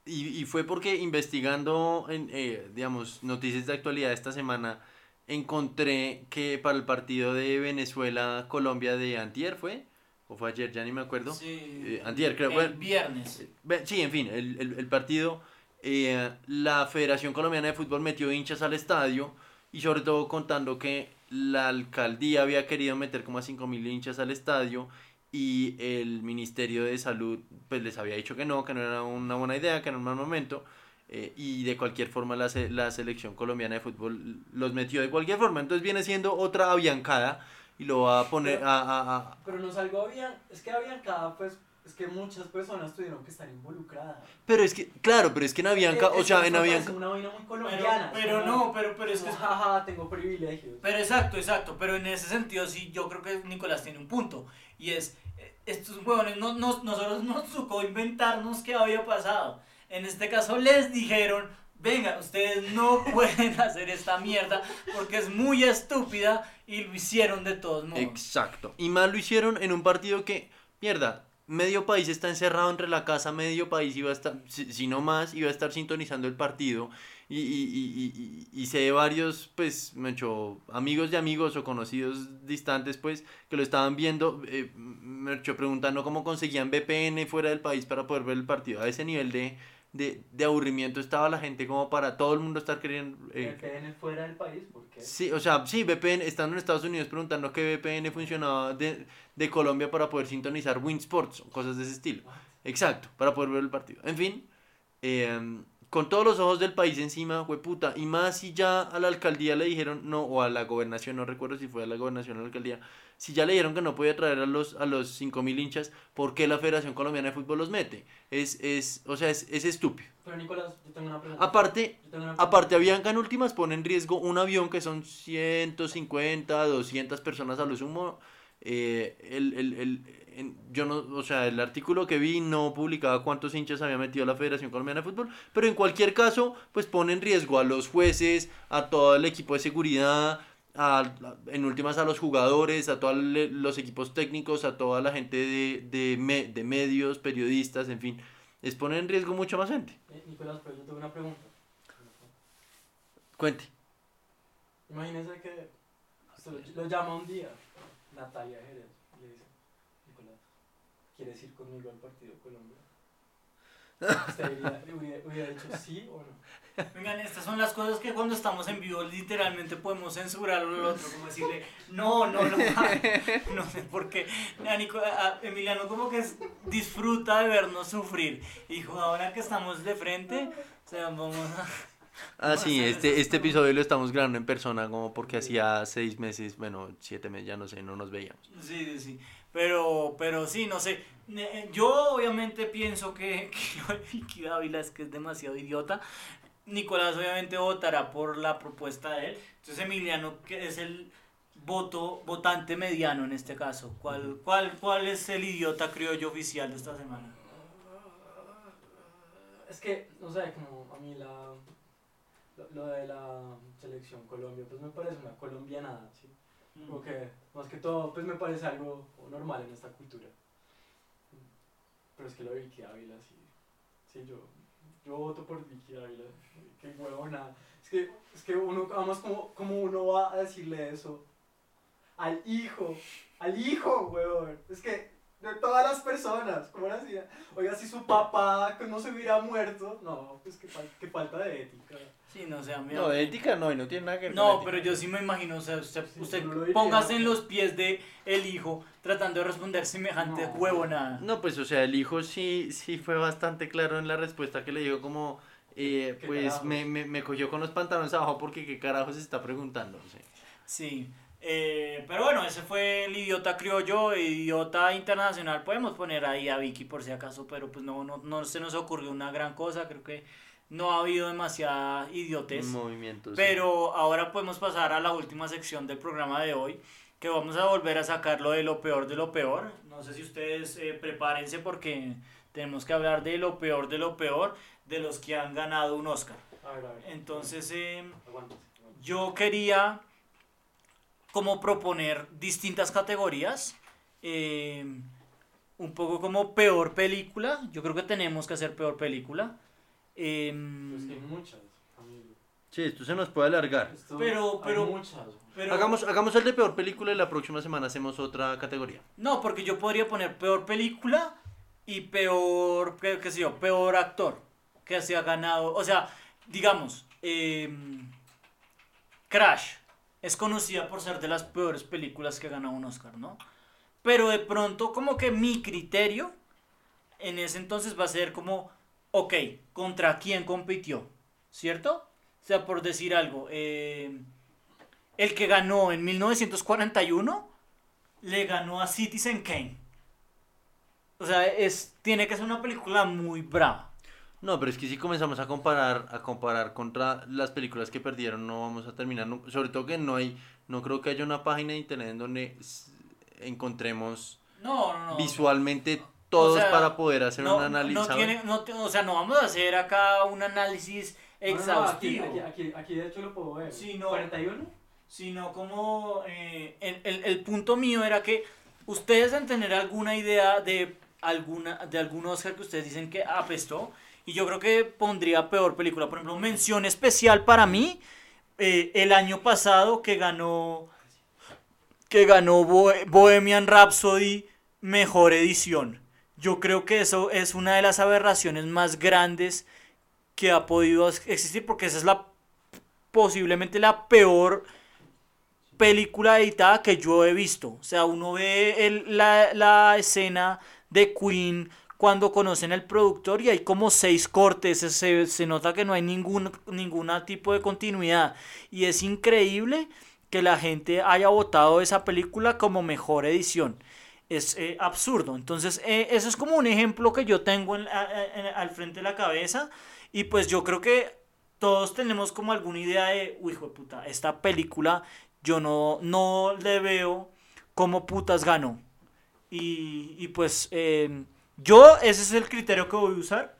y, y, fue porque investigando, en, eh, digamos, noticias de actualidad esta semana, encontré que para el partido de Venezuela-Colombia de Antier fue, o fue ayer, ya ni me acuerdo. Sí, eh, Antier, creo. El viernes. Eh, sí, en fin, el, el, el partido, eh, la Federación Colombiana de Fútbol metió hinchas al estadio y sobre todo contando que la alcaldía había querido meter como a 5.000 hinchas al estadio y el Ministerio de Salud pues les había dicho que no, que no era una buena idea, que era un mal momento. Eh, y de cualquier forma la, la selección colombiana de fútbol los metió de cualquier forma. Entonces viene siendo otra aviancada y lo va a poner Pero- a, a- a- Pero nos algo avian, es que aviancada, pues, es que muchas personas tuvieron que estar involucradas. Pero es que, claro, pero es que en Avianca, Eh, o es sea, en Avianca... parece una vaina muy Pero, colombiana. pero es no, pero, pero es que... como, jaja, tengo privilegios. Pero exacto, exacto. Pero en ese sentido sí, yo creo que Nicolás tiene un punto. Y es, eh, estos huevones, no, no- nosotros nos tocó inventarnos qué había pasado. En este caso les dijeron, venga, ustedes no pueden hacer esta mierda porque es muy estúpida y lo hicieron de todos modos. Exacto. Y más lo hicieron en un partido que, mierda, medio país está encerrado entre la casa, medio país iba a estar, si, si no más, iba a estar sintonizando el partido. Y, y, y, y, sé de varios, pues, me hecho amigos de amigos o conocidos distantes, pues, que lo estaban viendo, eh, me hecho preguntando cómo conseguían VPN fuera del país para poder ver el partido. A ese nivel de, de, de aburrimiento estaba la gente como para todo el mundo estar queriendo... eh, VPN fuera del país, porque Sí, o sea, sí, VPN, estando en Estados Unidos preguntando qué VPN funcionaba de, de Colombia para poder sintonizar Win Sports o cosas de ese estilo. Exacto, para poder ver el partido. En fin, eh, con todos los ojos del país encima, fue puta. Y más si ya a la alcaldía le dijeron, no, o a la gobernación, no recuerdo si fue a la gobernación o a la alcaldía, si ya le dijeron que no podía traer a los, a los 5.000 hinchas, ¿por qué la Federación Colombiana de Fútbol los mete? Es, es, o sea, es, es estúpido. Pero Nicolás, yo tengo una pregunta. Aparte, Yo tengo una pregunta. Aparte, Avianca en últimas pone en riesgo un avión que son 150, 200 personas a lo sumo. Eh, el, el, el- en- yo no, o sea, el artículo que vi no publicaba cuántos hinchas había metido la Federación Colombiana de Fútbol, pero en cualquier caso, pues pone en riesgo a los jueces, a todo el equipo de seguridad, a, a- en últimas a los jugadores, a todos los equipos técnicos, a toda la gente de, de, me- de medios, periodistas, en fin, es poner en riesgo mucha más gente. Eh, Nicolás, pero yo tengo una pregunta. Cuente. Imagínese que lo, lo llama un día, Natalia Jerez, y le dice, Nicolás, ¿quieres ir conmigo al partido Colombia? ¿Usted hubiera, hubiera dicho sí o no? Vengan, estas son las cosas que cuando estamos en vivo literalmente podemos censurar al otro, como decirle, no, no, no, no sé por qué. Emiliano como que es- disfruta de vernos sufrir. Dijo, ahora que estamos de frente, o sea, vamos a... Ah, sí, este, este episodio lo estamos grabando en persona como porque hacía seis meses, bueno, siete meses, ya no sé, no nos veíamos. Sí, sí, sí. Pero, pero sí, no sé. Ne- Yo obviamente pienso que, que Vicky Dávila es que es demasiado idiota. Nicolás obviamente votará por la propuesta de él. Entonces Emiliano, que es el voto, votante mediano en este caso. ¿Cuál, cuál, cuál es el idiota criollo oficial de esta semana? Es que, no sé, como a mí la, lo, lo de la selección Colombia, pues me parece una colombianada, ¿sí? Como que, más que todo, pues me parece algo normal en esta cultura. Pero es que lo de Vicky Ávila, sí. Sí, yo, yo voto por Vicky Ávila. Qué huevona. Es que, es que uno, además, como, como uno va a decirle eso al hijo, al hijo, huevón. Es que de todas las personas, ¿cómo le hacía? Oiga, si su papá que no se hubiera muerto, no, pues qué, fal- qué falta de ética. Sí, no sé, a mí- No, de ética no, y no tiene nada que ver No, con pero ética. yo sí me imagino, o sea, usted, Sí, usted lo póngase en los pies de el hijo tratando de responder semejante No. huevonada. No, pues, o sea, el hijo sí, sí fue bastante claro en la respuesta que le dijo como, eh, ¿Qué pues, carajos? me, me, me cogió con los pantalones abajo porque qué carajo se está preguntando, sí. Sí, eh, pero bueno, ese fue el idiota criollo, idiota internacional. Podemos poner ahí a Vicky por si acaso, pero pues no, no, no se nos ocurrió una gran cosa. Creo que no ha habido demasiada idiotez. Movimientos. Pero ahora podemos pasar a la última sección del programa de hoy, que vamos a volver a sacarlo de lo peor de lo peor. No sé si ustedes eh, prepárense porque tenemos que hablar de lo peor de lo peor de los que han ganado un Oscar. A ver, a ver. Entonces, eh, yo quería como proponer distintas categorías. eh, un poco como peor película. Yo creo que tenemos que hacer peor película. em, Pues hay muchas, amigo. Sí, esto se nos puede alargar. Esto- Pero- hay pero- muchas. pero- Hagamos, hagamos el de peor película y la próxima semana hacemos otra categoría. No, porque yo podría poner peor película y peor, qué, qué sé yo, peor actor que se ha ganado. O sea, digamos, em, Crash es conocida por ser de las peores películas que ganado un Oscar, ¿no? Pero de pronto, como que mi criterio en ese entonces va a ser como, ok, ¿contra quién compitió? ¿Cierto? O sea, por decir algo, em, el que ganó en 1941 le ganó a Citizen Kane. O sea, es, tiene que ser una película muy brava. No, pero es que si comenzamos a comparar, a comparar contra las películas que perdieron, no vamos a terminar. Sobre todo que no hay, no creo que haya una página de internet en donde encontremos No, no, no. visualmente todos sea, para poder hacer no, un análisis. tiene, no te- o sea, no vamos a hacer acá un análisis No, no, no, exhaustivo. aquí, aquí, de hecho lo puedo ver. Sí, no. 41. sino como eh, el, el- el punto mío era que ustedes deben tener alguna idea de alguna de algún Oscar que ustedes dicen que apestó y yo creo que pondría peor película por ejemplo mención especial para mí eh, el año pasado que ganó que ganó Bohe- Bohemian Rhapsody mejor edición yo creo que eso es una de las aberraciones más grandes que ha podido existir porque esa es la posiblemente la peor película editada que yo he visto. O sea, uno ve el- la, la escena de Queen cuando conocen al productor y hay como seis cortes, se, se nota que no hay ningún ninguna tipo de continuidad. Y es increíble que la gente haya votado esa película como mejor edición. Es eh, absurdo. Entonces, eh, eso es como un ejemplo que yo tengo al frente de la cabeza. Y pues yo creo que todos tenemos como alguna idea de, uy, hijo de puta, esta película yo no, no le veo cómo putas ganó. Y, y pues eh, yo, ese es el criterio que voy a usar.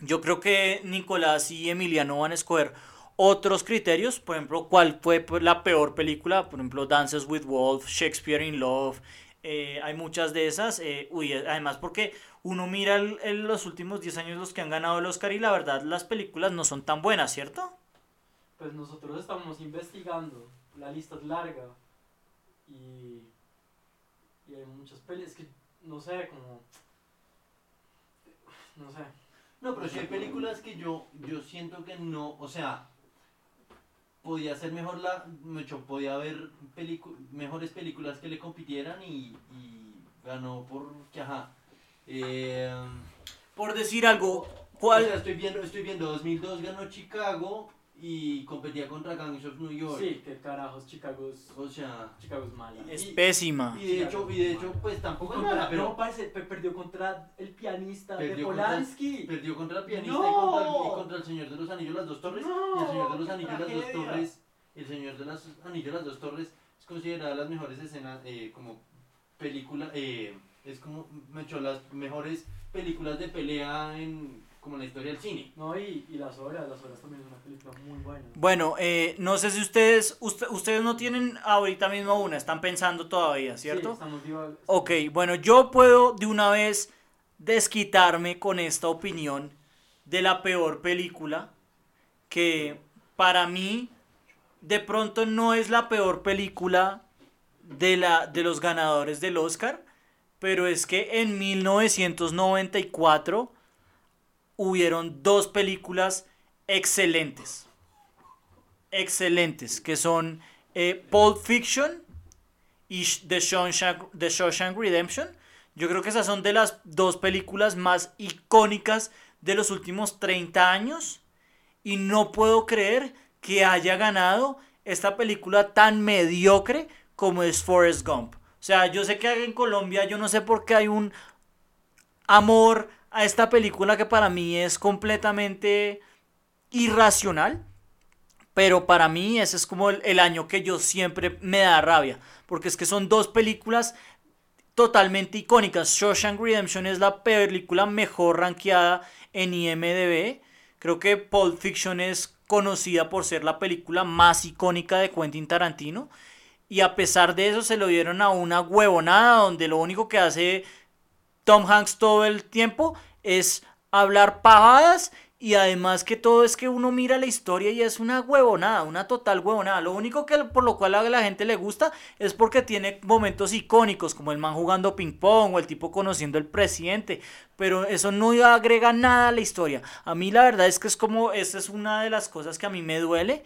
Yo creo que Nicolás y Emiliano van a escoger otros criterios. Por ejemplo, cuál fue pues, la peor película. Por ejemplo, Dances with Wolves, Shakespeare in Love. eh, hay muchas de esas. eh, uy, además porque uno mira el- los últimos 10 años los que han ganado el Oscar y la verdad las películas no son tan buenas, ¿cierto? Pues nosotros estamos investigando. La lista es larga. Y. Y hay muchas pelis que. No sé, como. No sé. No, pero sí hay películas que yo, yo siento que no, o sea, podía ser mejor la, mucho, podía haber pelicu- mejores películas que le compitieran y, y ganó por, que ajá. Eh, Por decir algo, o ¿cuál? sea, estoy viendo, estoy viendo 2002 ganó Chicago y competía contra Gangs of New York. Sí, que carajos, Chicago es. O sea, Chicago es mala. Es y- pésima. y de hecho, y de hecho, pues tampoco es Contra- mala, pero no, parce, pe- perdió contra el pianista de contra- Polanski. Perdió contra el pianista ¡No! y, contra el, y contra el Señor de los Anillos las dos torres. y el Señor de los. Anillos ¡Qué las dos tragedia! torres. El Señor de los Anillos las dos torres es considerada las mejores escenas eh, como película. eh, es como me las mejores películas de pelea en como en la historia del cine. No, y, y Las Horas, Las Horas también es una película muy buena. Bueno, eh, no sé si ustedes, usted- ustedes no tienen ahorita mismo una, están pensando todavía, Sí, ¿cierto? estamos diva- Ok, bueno, yo puedo de una vez desquitarme con esta opinión de la peor película, que para mí de pronto no es la peor película de, la, de los ganadores del Oscar, pero es que en 1994 hubieron dos películas excelentes, excelentes, que son eh, Pulp Fiction y Sh- The Shawshank, The Shawshank Redemption. Yo creo que esas son de las dos películas más icónicas de los últimos 30 años. Y no puedo creer que haya ganado esta película tan mediocre como es Forrest Gump. O sea, yo sé que en Colombia, yo no sé por qué hay un amor a esta película que para mí es completamente irracional, pero para mí ese es como el, el año que yo siempre me da rabia, porque es que son dos películas totalmente icónicas. Shawshank Redemption es la película mejor rankeada en IMDb. Creo que Pulp Fiction es conocida por ser la película más icónica de Quentin Tarantino. Y a pesar de eso se lo dieron a una huevonada donde lo único que hace Tom Hanks todo el tiempo es hablar pavadas y además que todo es que uno mira la historia y es una huevonada, una total huevonada. Lo único que por lo cual a la gente le gusta es porque tiene momentos icónicos, como el man jugando ping pong o el tipo conociendo al presidente. Pero eso no agrega nada a la historia. A mí la verdad es que es como, esta es una de las cosas que a mí me duele,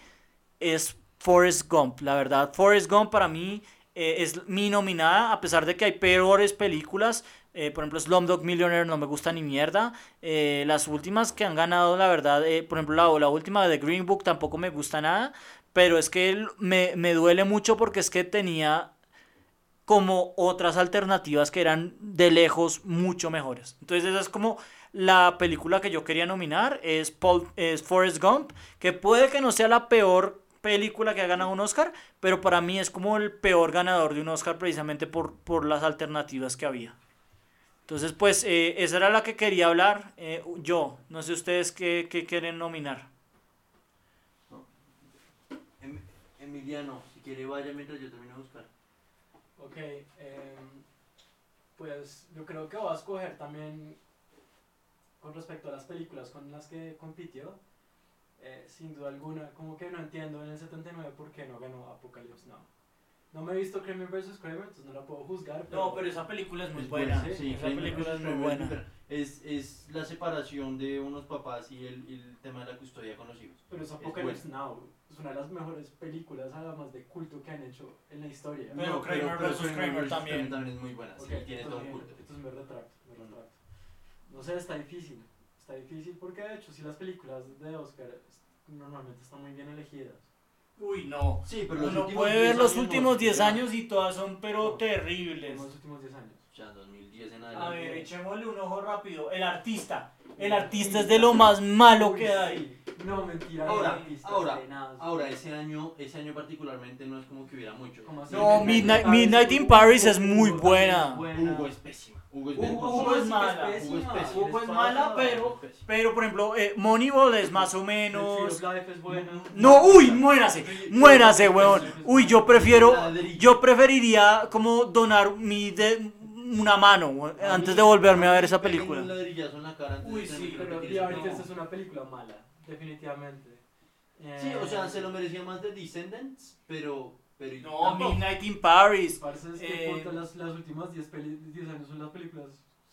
es Forrest Gump. La verdad, Forrest Gump para mí eh, es mi nominada, a pesar de que hay peores películas. Eh, por ejemplo, Slumdog Millionaire no me gusta ni mierda. Eh, las últimas que han ganado, la verdad, eh, por ejemplo, la, la, última de Green Book tampoco me gusta nada. Pero es que me, me duele mucho porque es que tenía como otras alternativas que eran de lejos mucho mejores. Entonces esa es como la película que yo quería nominar, es, Paul, es Forrest Gump, que puede que no sea la peor película que ha ganado un Oscar, pero para mí es como el peor ganador de un Oscar precisamente por, por las alternativas que había. Entonces, pues, eh, esa era la que quería hablar eh, yo. No sé ustedes qué, qué quieren nominar. Em, Emiliano, si quiere vaya mientras yo termino de buscar. Ok, eh, pues yo creo que voy a escoger también con respecto a las películas con las que compitió. Eh, sin duda alguna, como que no entiendo en el 79 por qué no ganó Apocalypse Now. No me he visto Kramer vs. Kramer, entonces no la puedo juzgar. Pero... No, pero esa película es muy Es buena. buena, sí, esa Kramer película es muy Kramer buena. buena. Es, es la separación de unos papás y el, el tema de la custodia con los hijos. Pero es Apocalypse Now. Es una de las mejores películas, además de culto que han hecho en la historia. Pero Kramer vs. Kramer también. también es muy buena, sí, Ok, tiene todo un entonces, culto. entonces me retracto, me retracto. No sé, está difícil. Está difícil porque de hecho si las películas de Oscar normalmente están muy bien elegidas. Uy, no. Sí, pero los Uno últimos puede 10 ver los últimos no, 10 ya. años y todas son pero No. terribles. En los últimos 10 años. O sea, 2010 en A adelante. ver, echémosle un ojo rápido. El artista. El artista es de lo más malo Uy, que hay. No, mentira. Ahora, ahora. Ahora, ese año, ese año particularmente no es como que hubiera mucho. No, Midnight- Midnight in Paris es muy buena. Hugo es pésima. Hugo es Hugo- vergonzosa. Hugo es mala. Hugo es pésima. Hugo es mala, pero-. Pero, por ejemplo, eh, Moneyball es más o menos... es. No, uy, muérase, muérase, weón. Uy, yo prefiero, yo preferiría como donar mi de, una mano antes de volverme a ver esa película. un ladrillazo en la cara antes Uy, sí, Pero repetir y esa ahorita película. esta es una película mala, definitivamente. Sí, o sea, Eh, se lo merecía más de Descendants, pero... pero No. Midnight in Paris. Parce, es que Eh, puta, las, las últimas 10, peli- 10 años son las películas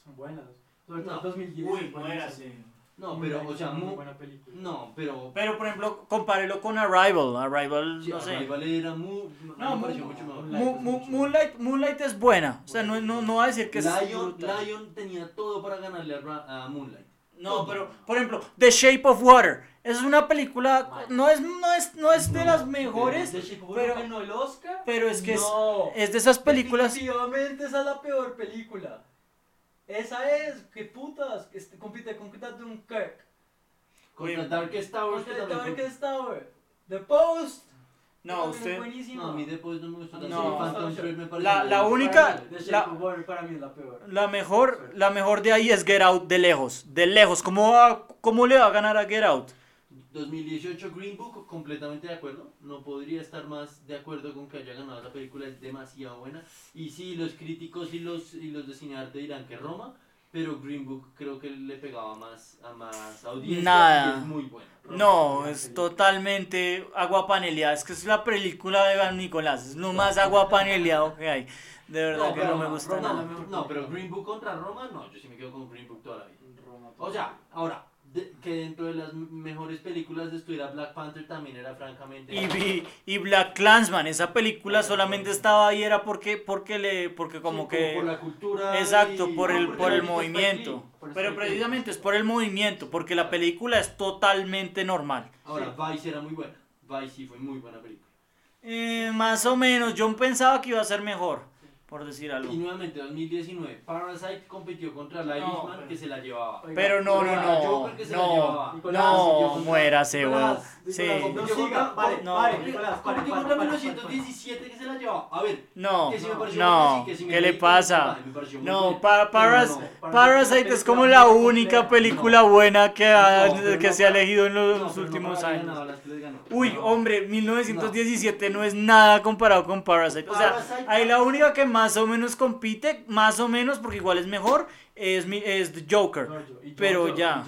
son buenas. Sobre todo No. 2010. Uy, es buenísimo. muérase. No, pero, o es sea, muy mu- buena película. no, pero... Pero, por ejemplo, compárelo con Arrival. Arrival, Sí, no sé. Arrival era muy... No, me pareció mu- mucho mejor. Moonlight es Moonlight, es buena. O sea, no, no, no va a decir que es Lion, brutal. Lion tenía todo para ganarle a, Moonlight. No, pero, por ejemplo, The Shape of Water. Esa es una película, no es, no es, no es de No, las mejores, ¿De pero- Water ganó el Oscar? pero es que es, no. es de esas películas... Definitivamente esa es la peor película. Esa es, que putas, este, compite con Dunkirk. Oye, Darkest también fue- Darkest Tower. The Post. No, usted... buenísimo. No, a mí después no me gustó tanto. No. Phantom Thread me pareció La- la única- Para mí, The Shape la- para mí es la peor. La mejor, la mejor de ahí es Get Out de lejos, de lejos. ¿Cómo, va- ¿Cómo le va a ganar a Get Out? 2018 Green Book, completamente de acuerdo. No podría estar más de acuerdo con que haya ganado esa película, es demasiado buena. Y sí, los críticos y los, y los de cinearte dirán que Roma, pero Green Book creo que le pegaba más a más audiencia Nada. y es muy buena. No, es totalmente agua paneleada. Es que es la película de Van Nicolás. Es lo más agua paneleado que hay. De verdad que pero no me gusta Roma, nada. la No, pero película. Green Book contra Roma, no, yo sí me quedo con Green Book toda la vida. Roma, O sea, ahora, de- que dentro de las mejores películas de estudiar a Black Panther también era francamente... Y, vi- y Black Clansman, esa película solamente estaba ahí era porque, porque le, porque como Sí, que... por la cultura Exacto, y- por el, por el movimiento. aquí, Pero precisamente es por el movimiento, porque la película es totalmente normal. Ahora, Vice era muy buena. Vice sí fue muy buena película. Eh, más o menos, yo pensaba que iba a ser mejor. Por decir algo. Y nuevamente, 2019, Parasite compitió contra la No, Irishman, pero- que se la llevaba. Oiga, Pero no, no, no, Joker que se la no, llevaba. Nicolás, no, muérase, weón. Sí. Compitió no siga, contra- pare, no. pare, Nicolás, pare, Compitió contra pare, 1917 que se la llevaba. A ver, No, que sí me pareció no, buena, sí, que sí me ¿qué le pasa? me No, buena. pa- Pero Paras- no. Parasite es como la única película buena que, ha- se ha elegido en los No, pero no últimos años. Uy, No. hombre, 1917 no es nada comparado con Parasite. O sea, Parasite- ahí la única que más o menos compite, más o menos, porque igual es mejor, es, mi, es The Joker. Pero ya.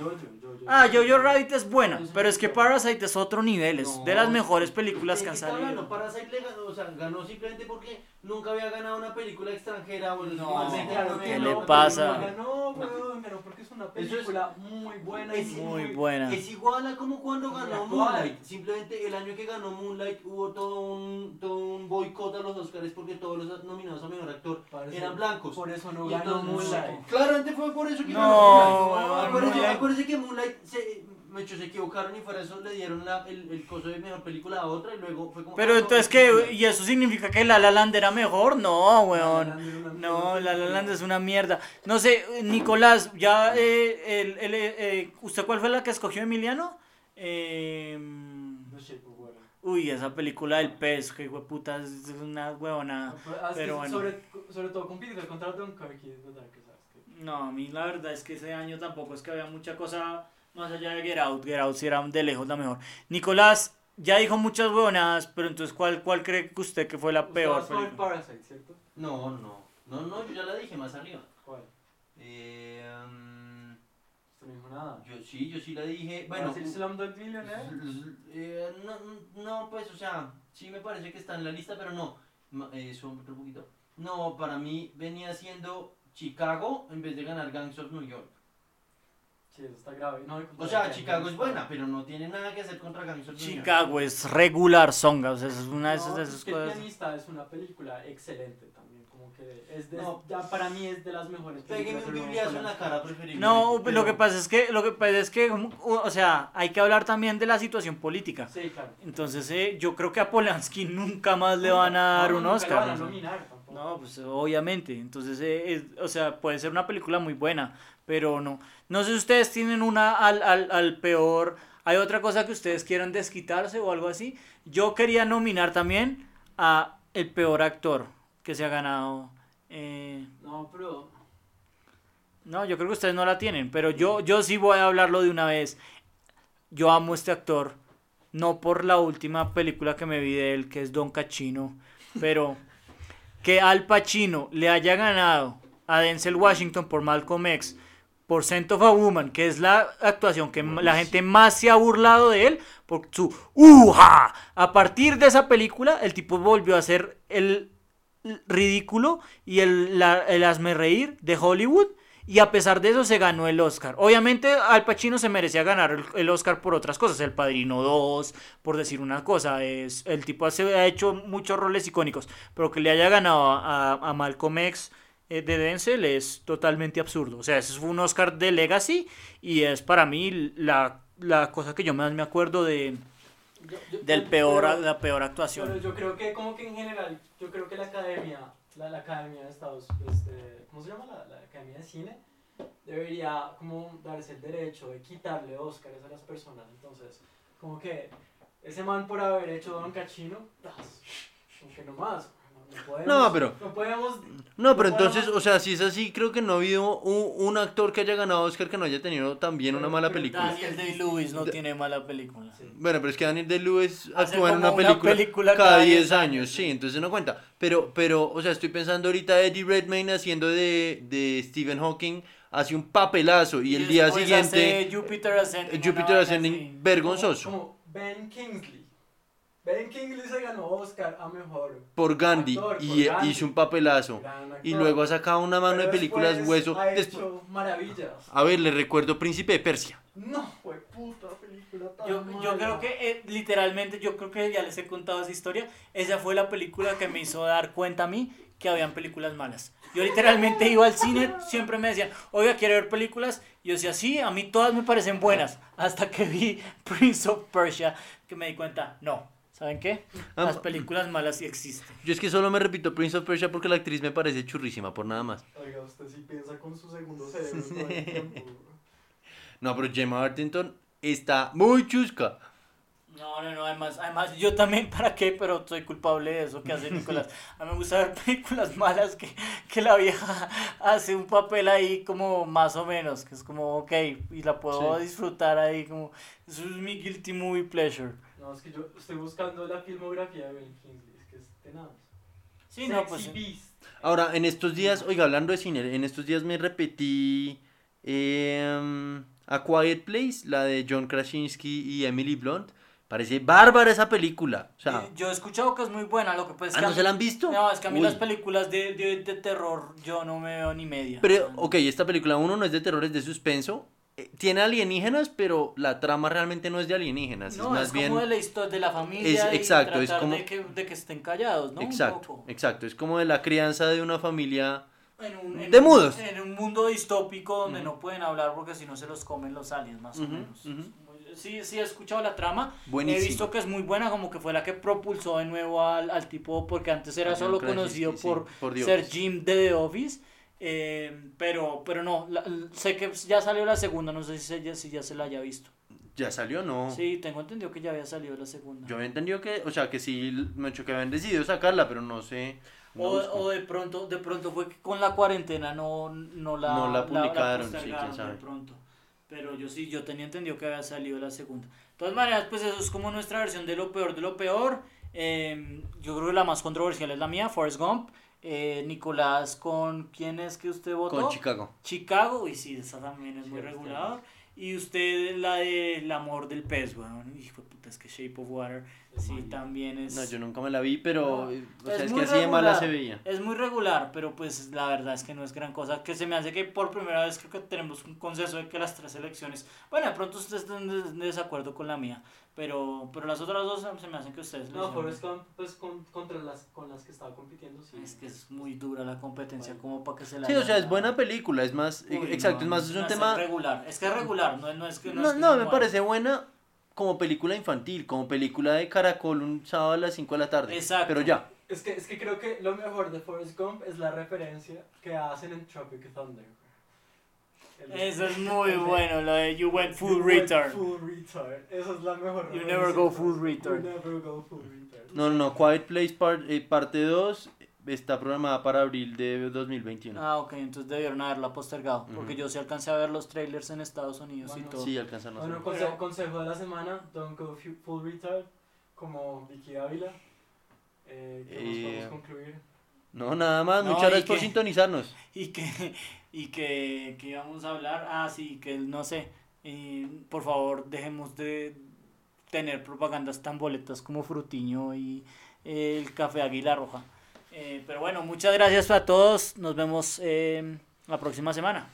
Ah, Jojo Rabbit es buena, pero es que Parasite es otro nivel, es No, de las mejores películas ¿De que han salido. Parasite le ganó, o sea, ganó simplemente porque nunca había ganado una película extranjera. o en los No, 20 claro, ¿qué no le ganó pasa? Ganó, weón, ganó porque es una es- película muy buena es y Muy buena. Es igual a como cuando Muy ganó. Moonlight. Simplemente el año que ganó Moonlight hubo todo un, todo un boicot a los Oscars porque todos los nominados a mejor actor Parece- eran blancos. Por eso no ganó Moonlight. Claramente fue por eso que No, ganó Moonlight. weón, Acuérdense, Moonlight- acuérdense que Moonlight se, hecho, se equivocaron y fuera eso le dieron la- el, el coso de mejor película a otra y luego fue como. Pero ah, no, entonces, es ¿qué? Moonlight. ¿Y eso significa que La La Land era mejor? No, weón. La La No, La La Land es una mierda. No sé, Nicolás, ya, eh, el, el, eh, eh, ¿usted cuál fue la que escogió Emiliano? Eh, No sé, pues bueno. uy, esa película del pez, que puta, es una huevona. Ah, es que pero bueno. sobre, sobre todo compite contra Dunkirk es verdad que sabes que... No, a mí la verdad es que ese año tampoco es que había mucha cosa más allá de Get Out. Get Out sí era de lejos la mejor. Nicolás ya dijo muchas huevonadas, pero entonces, ¿cuál, cuál cree que usted que fue la Usted peor película? Parasite, ¿cierto? No, no. No, no, yo ya la dije más arriba. ¿Cuál? Eh, um, Usted no dijo nada. yo sí, yo sí la dije. Bueno, Bueno, ¿el Slumdog Millionaire? eh, no, no, pues, o sea, sí me parece que está en la lista, pero no. Eh, sube otro poquito. No, para mí venía siendo Chicago en vez de ganar Gangs of New York. Sí, eso está grave. No, O sea, Chicago es buena, pero no tiene nada que hacer contra New York. Chicago es regular songa, o sea, es una de esas, No, de es esas que El cosas. pianista es una película excelente también, como que es de, No. ya para mí es de las mejores películas. un bibliazo en la cara preferible. No, lo pero- que pasa es que, lo que pasa es que, um, o sea, hay que hablar también de la situación política. Sí, claro. Entonces, eh, yo creo que a Polanski nunca más le van a dar No, un Oscar. lo van a nominar tampoco. No, pues obviamente. Entonces, eh, es- o sea, puede ser una película muy buena, pero no. No sé si ustedes tienen una al, al, al peor. ¿Hay otra cosa que ustedes quieran desquitarse o algo así? Yo quería nominar también a el peor actor que se ha ganado. eh, No, pero no, yo creo que ustedes no la tienen, pero yo, yo sí voy a hablarlo de una vez. Yo amo a este actor, no por la última película que me vi de él, que es Don Cachino, pero que Al Pacino le haya ganado a Denzel Washington por Malcolm X, por Scent of a Woman, que es la actuación que la gente más se ha burlado de él, por su ¡Uja! A partir de esa película, el tipo volvió a ser el ridículo y el, la, el hazme reír de Hollywood. Y a pesar de eso se ganó el Oscar. Obviamente Al Pacino se merecía ganar el, el Oscar por otras cosas. El Padrino 2, por decir una cosa. Es, el tipo hace- ha hecho muchos roles icónicos. Pero que le haya ganado a, a Malcolm X de Denzel es totalmente absurdo. O sea, ese fue un Oscar de Legacy y es para mí la, la cosa que yo más me acuerdo de, yo- yo- del pero- peor, pero- la peor Pero actuación. yo creo que como que en general, yo creo que la academia, la, la academia de Estados, este, ¿cómo se llama? La, la academia de cine, debería como darse el derecho de quitarle Oscars a las personas. Entonces, como que ese man por haber hecho Don Cachino, ¡tas! como que no más. No, no podemos, No, pero- No podemos... No, pero No entonces, podemos- o sea, si es así, creo que no ha habido un, un actor que haya ganado Oscar que no haya tenido también una mala película. Daniel Day-Lewis no Da- tiene mala película. Sí. Bueno, pero es que Daniel Day-Lewis actúa en una una película, cada cada 10 10 años, sí, entonces no cuenta. Pero, pero, o sea, estoy pensando ahorita Eddie Redmayne haciendo de, de Stephen Hawking, hace un papelazo y el día siguiente hace Jupiter Ascending. Jupiter Ascending así. vergonzoso Como, como Ben Kingsley. Ben Kingsley se ganó Oscar a mejor. por Gandhi actor, por y Gandhi. hizo un papelazo. Y luego ha sacado una mano Pero de películas hueso. Ha hecho maravillas. A ver, le recuerdo Príncipe de Persia. No, fue puta película tan Yo, yo mala. creo que eh, literalmente, yo creo que ya les he contado esa historia. Esa fue la película que me hizo dar cuenta a mí que habían películas malas. Yo literalmente iba al cine, siempre me decían, oiga, ¿quiere ver películas? Y yo decía, sí, a mí todas me parecen buenas. Hasta que vi Prince of Persia, que me di cuenta, no, ¿Saben qué? Ah, Las películas malas sí existen. Yo es que solo me repito Prince of Persia porque la actriz me parece churrísima, por nada más. Oiga, usted sí piensa con su segundo cerebro todo el tiempo. No, pero Gemma Arterton está muy chusca. No, no, no, además, además yo también, ¿para qué? Pero soy culpable de eso que hace Nicolás. A mí me gusta ver películas malas que, que la vieja hace un papel ahí como más o menos, que es como, ok, y la puedo Sí. disfrutar ahí como, eso es mi guilty movie pleasure. No, es que yo estoy buscando la filmografía de Ben Kingsley, es que es tenaz. Sí, no, pues... Sexy Beast. Ahora, en estos días, oiga, hablando de cine, en estos días me repetí em, A Quiet Place, la de John Krasinski y Emily Blunt. Parece bárbara esa película. O sea, Yo he escuchado que es muy buena, lo que pasa es ¿ah, que... a ¿no mí- se la han visto? No, es que a mí Uy. las películas de, de, de terror yo no me veo ni media. Pero, ok, esta película, uno no es de terror, es de suspenso. Eh, Tiene alienígenas, pero la trama realmente no es de alienígenas. No, es más es bien. como de la historia de la familia Es- y exacto, es como- de, que, de que estén callados, ¿no? Exacto, exacto. Es como de la crianza de una familia. En un, en De un- mudos. En un mundo distópico donde no pueden hablar porque si no se los comen los aliens, más o menos. Sí, sí, he escuchado la trama. Buenísima. He visto que es muy buena, como que fue la que propulsó de nuevo al, al tipo, porque antes era solo conocido sí, por, por ser. Jim de The Office. Eh, pero, pero no, la- sé que ya salió la segunda, no sé si, se- ya- si ya se la haya visto. ¿Ya salió no? Sí, tengo entendido que ya había salido la segunda. Yo había entendido que, o sea, que sí, me hecho que habían decidido sacarla, pero no sé. no O, o de pronto, de pronto fue que con la cuarentena no, no la, No la publicaron, sí, postergaron quién sabe. de pronto. Pero yo sí, yo tenía entendido que había salido la segunda. De todas maneras, pues eso es como nuestra versión de lo peor de lo peor. Eh, yo creo que la más controversial es la mía, Forrest Gump. Eh, Nicolás, ¿con quién es que usted votó? Con Chicago. Chicago, y sí, esa también es Sí, muy regular. Y usted, la de El amor del pez, bueno, hijo de puta, es que Shape of Water, Es sí, también es... No, yo nunca me la vi, pero. No, o es sea, es que muy así de mala regular. se veía. Es muy regular, pero pues la verdad es que no es gran cosa. Que se me hace que por primera vez creo que tenemos un consenso de que las tres elecciones. Bueno, de pronto ustedes estén en desacuerdo con la mía, pero, pero las otras dos se me hacen que ustedes. No, Forrest Gump, pues con, contra las con las que estaba compitiendo, sí. Es que es muy dura la competencia, Bueno. como para que se la. Sí, o sea, es buena película, es más. Uy, exacto, no, es más, es un tema. regular. Es que es regular, no, no es que. No, es que no, sea me parece buena como película infantil, como película de caracol un sábado a las 5 de la tarde. Exacto. Pero ya. Es que, es que creo que lo mejor de Forrest Gump es la referencia que hacen en Tropic Thunder. Eso es muy bueno, lo de You Went Full You went Retard. Full retard. Esa es la mejor. You never go full retard. You never go full retard. No, no, no. Quiet Place part- eh, parte 2 está programada para abril de 2021. Ah, ok, entonces debieron haberla postergado. Porque Ujú. yo sí alcancé a ver los trailers en Estados Unidos y Bueno, todo. Sí, alcanzan a Bueno, conse- consejo de la semana: don't go fu- full retard. Como Vicky Ávila. Eh, ¿Qué Eh, podemos concluir? No, nada más. No, Muchas y gracias por que- sintonizarnos. Y que, y que, que íbamos a hablar, ah, sí, que no sé, y por favor dejemos de tener propagandas tan boletas como Frutiño y el Café Águila Roja. Eh, pero bueno, muchas gracias a todos, nos vemos eh, la próxima semana.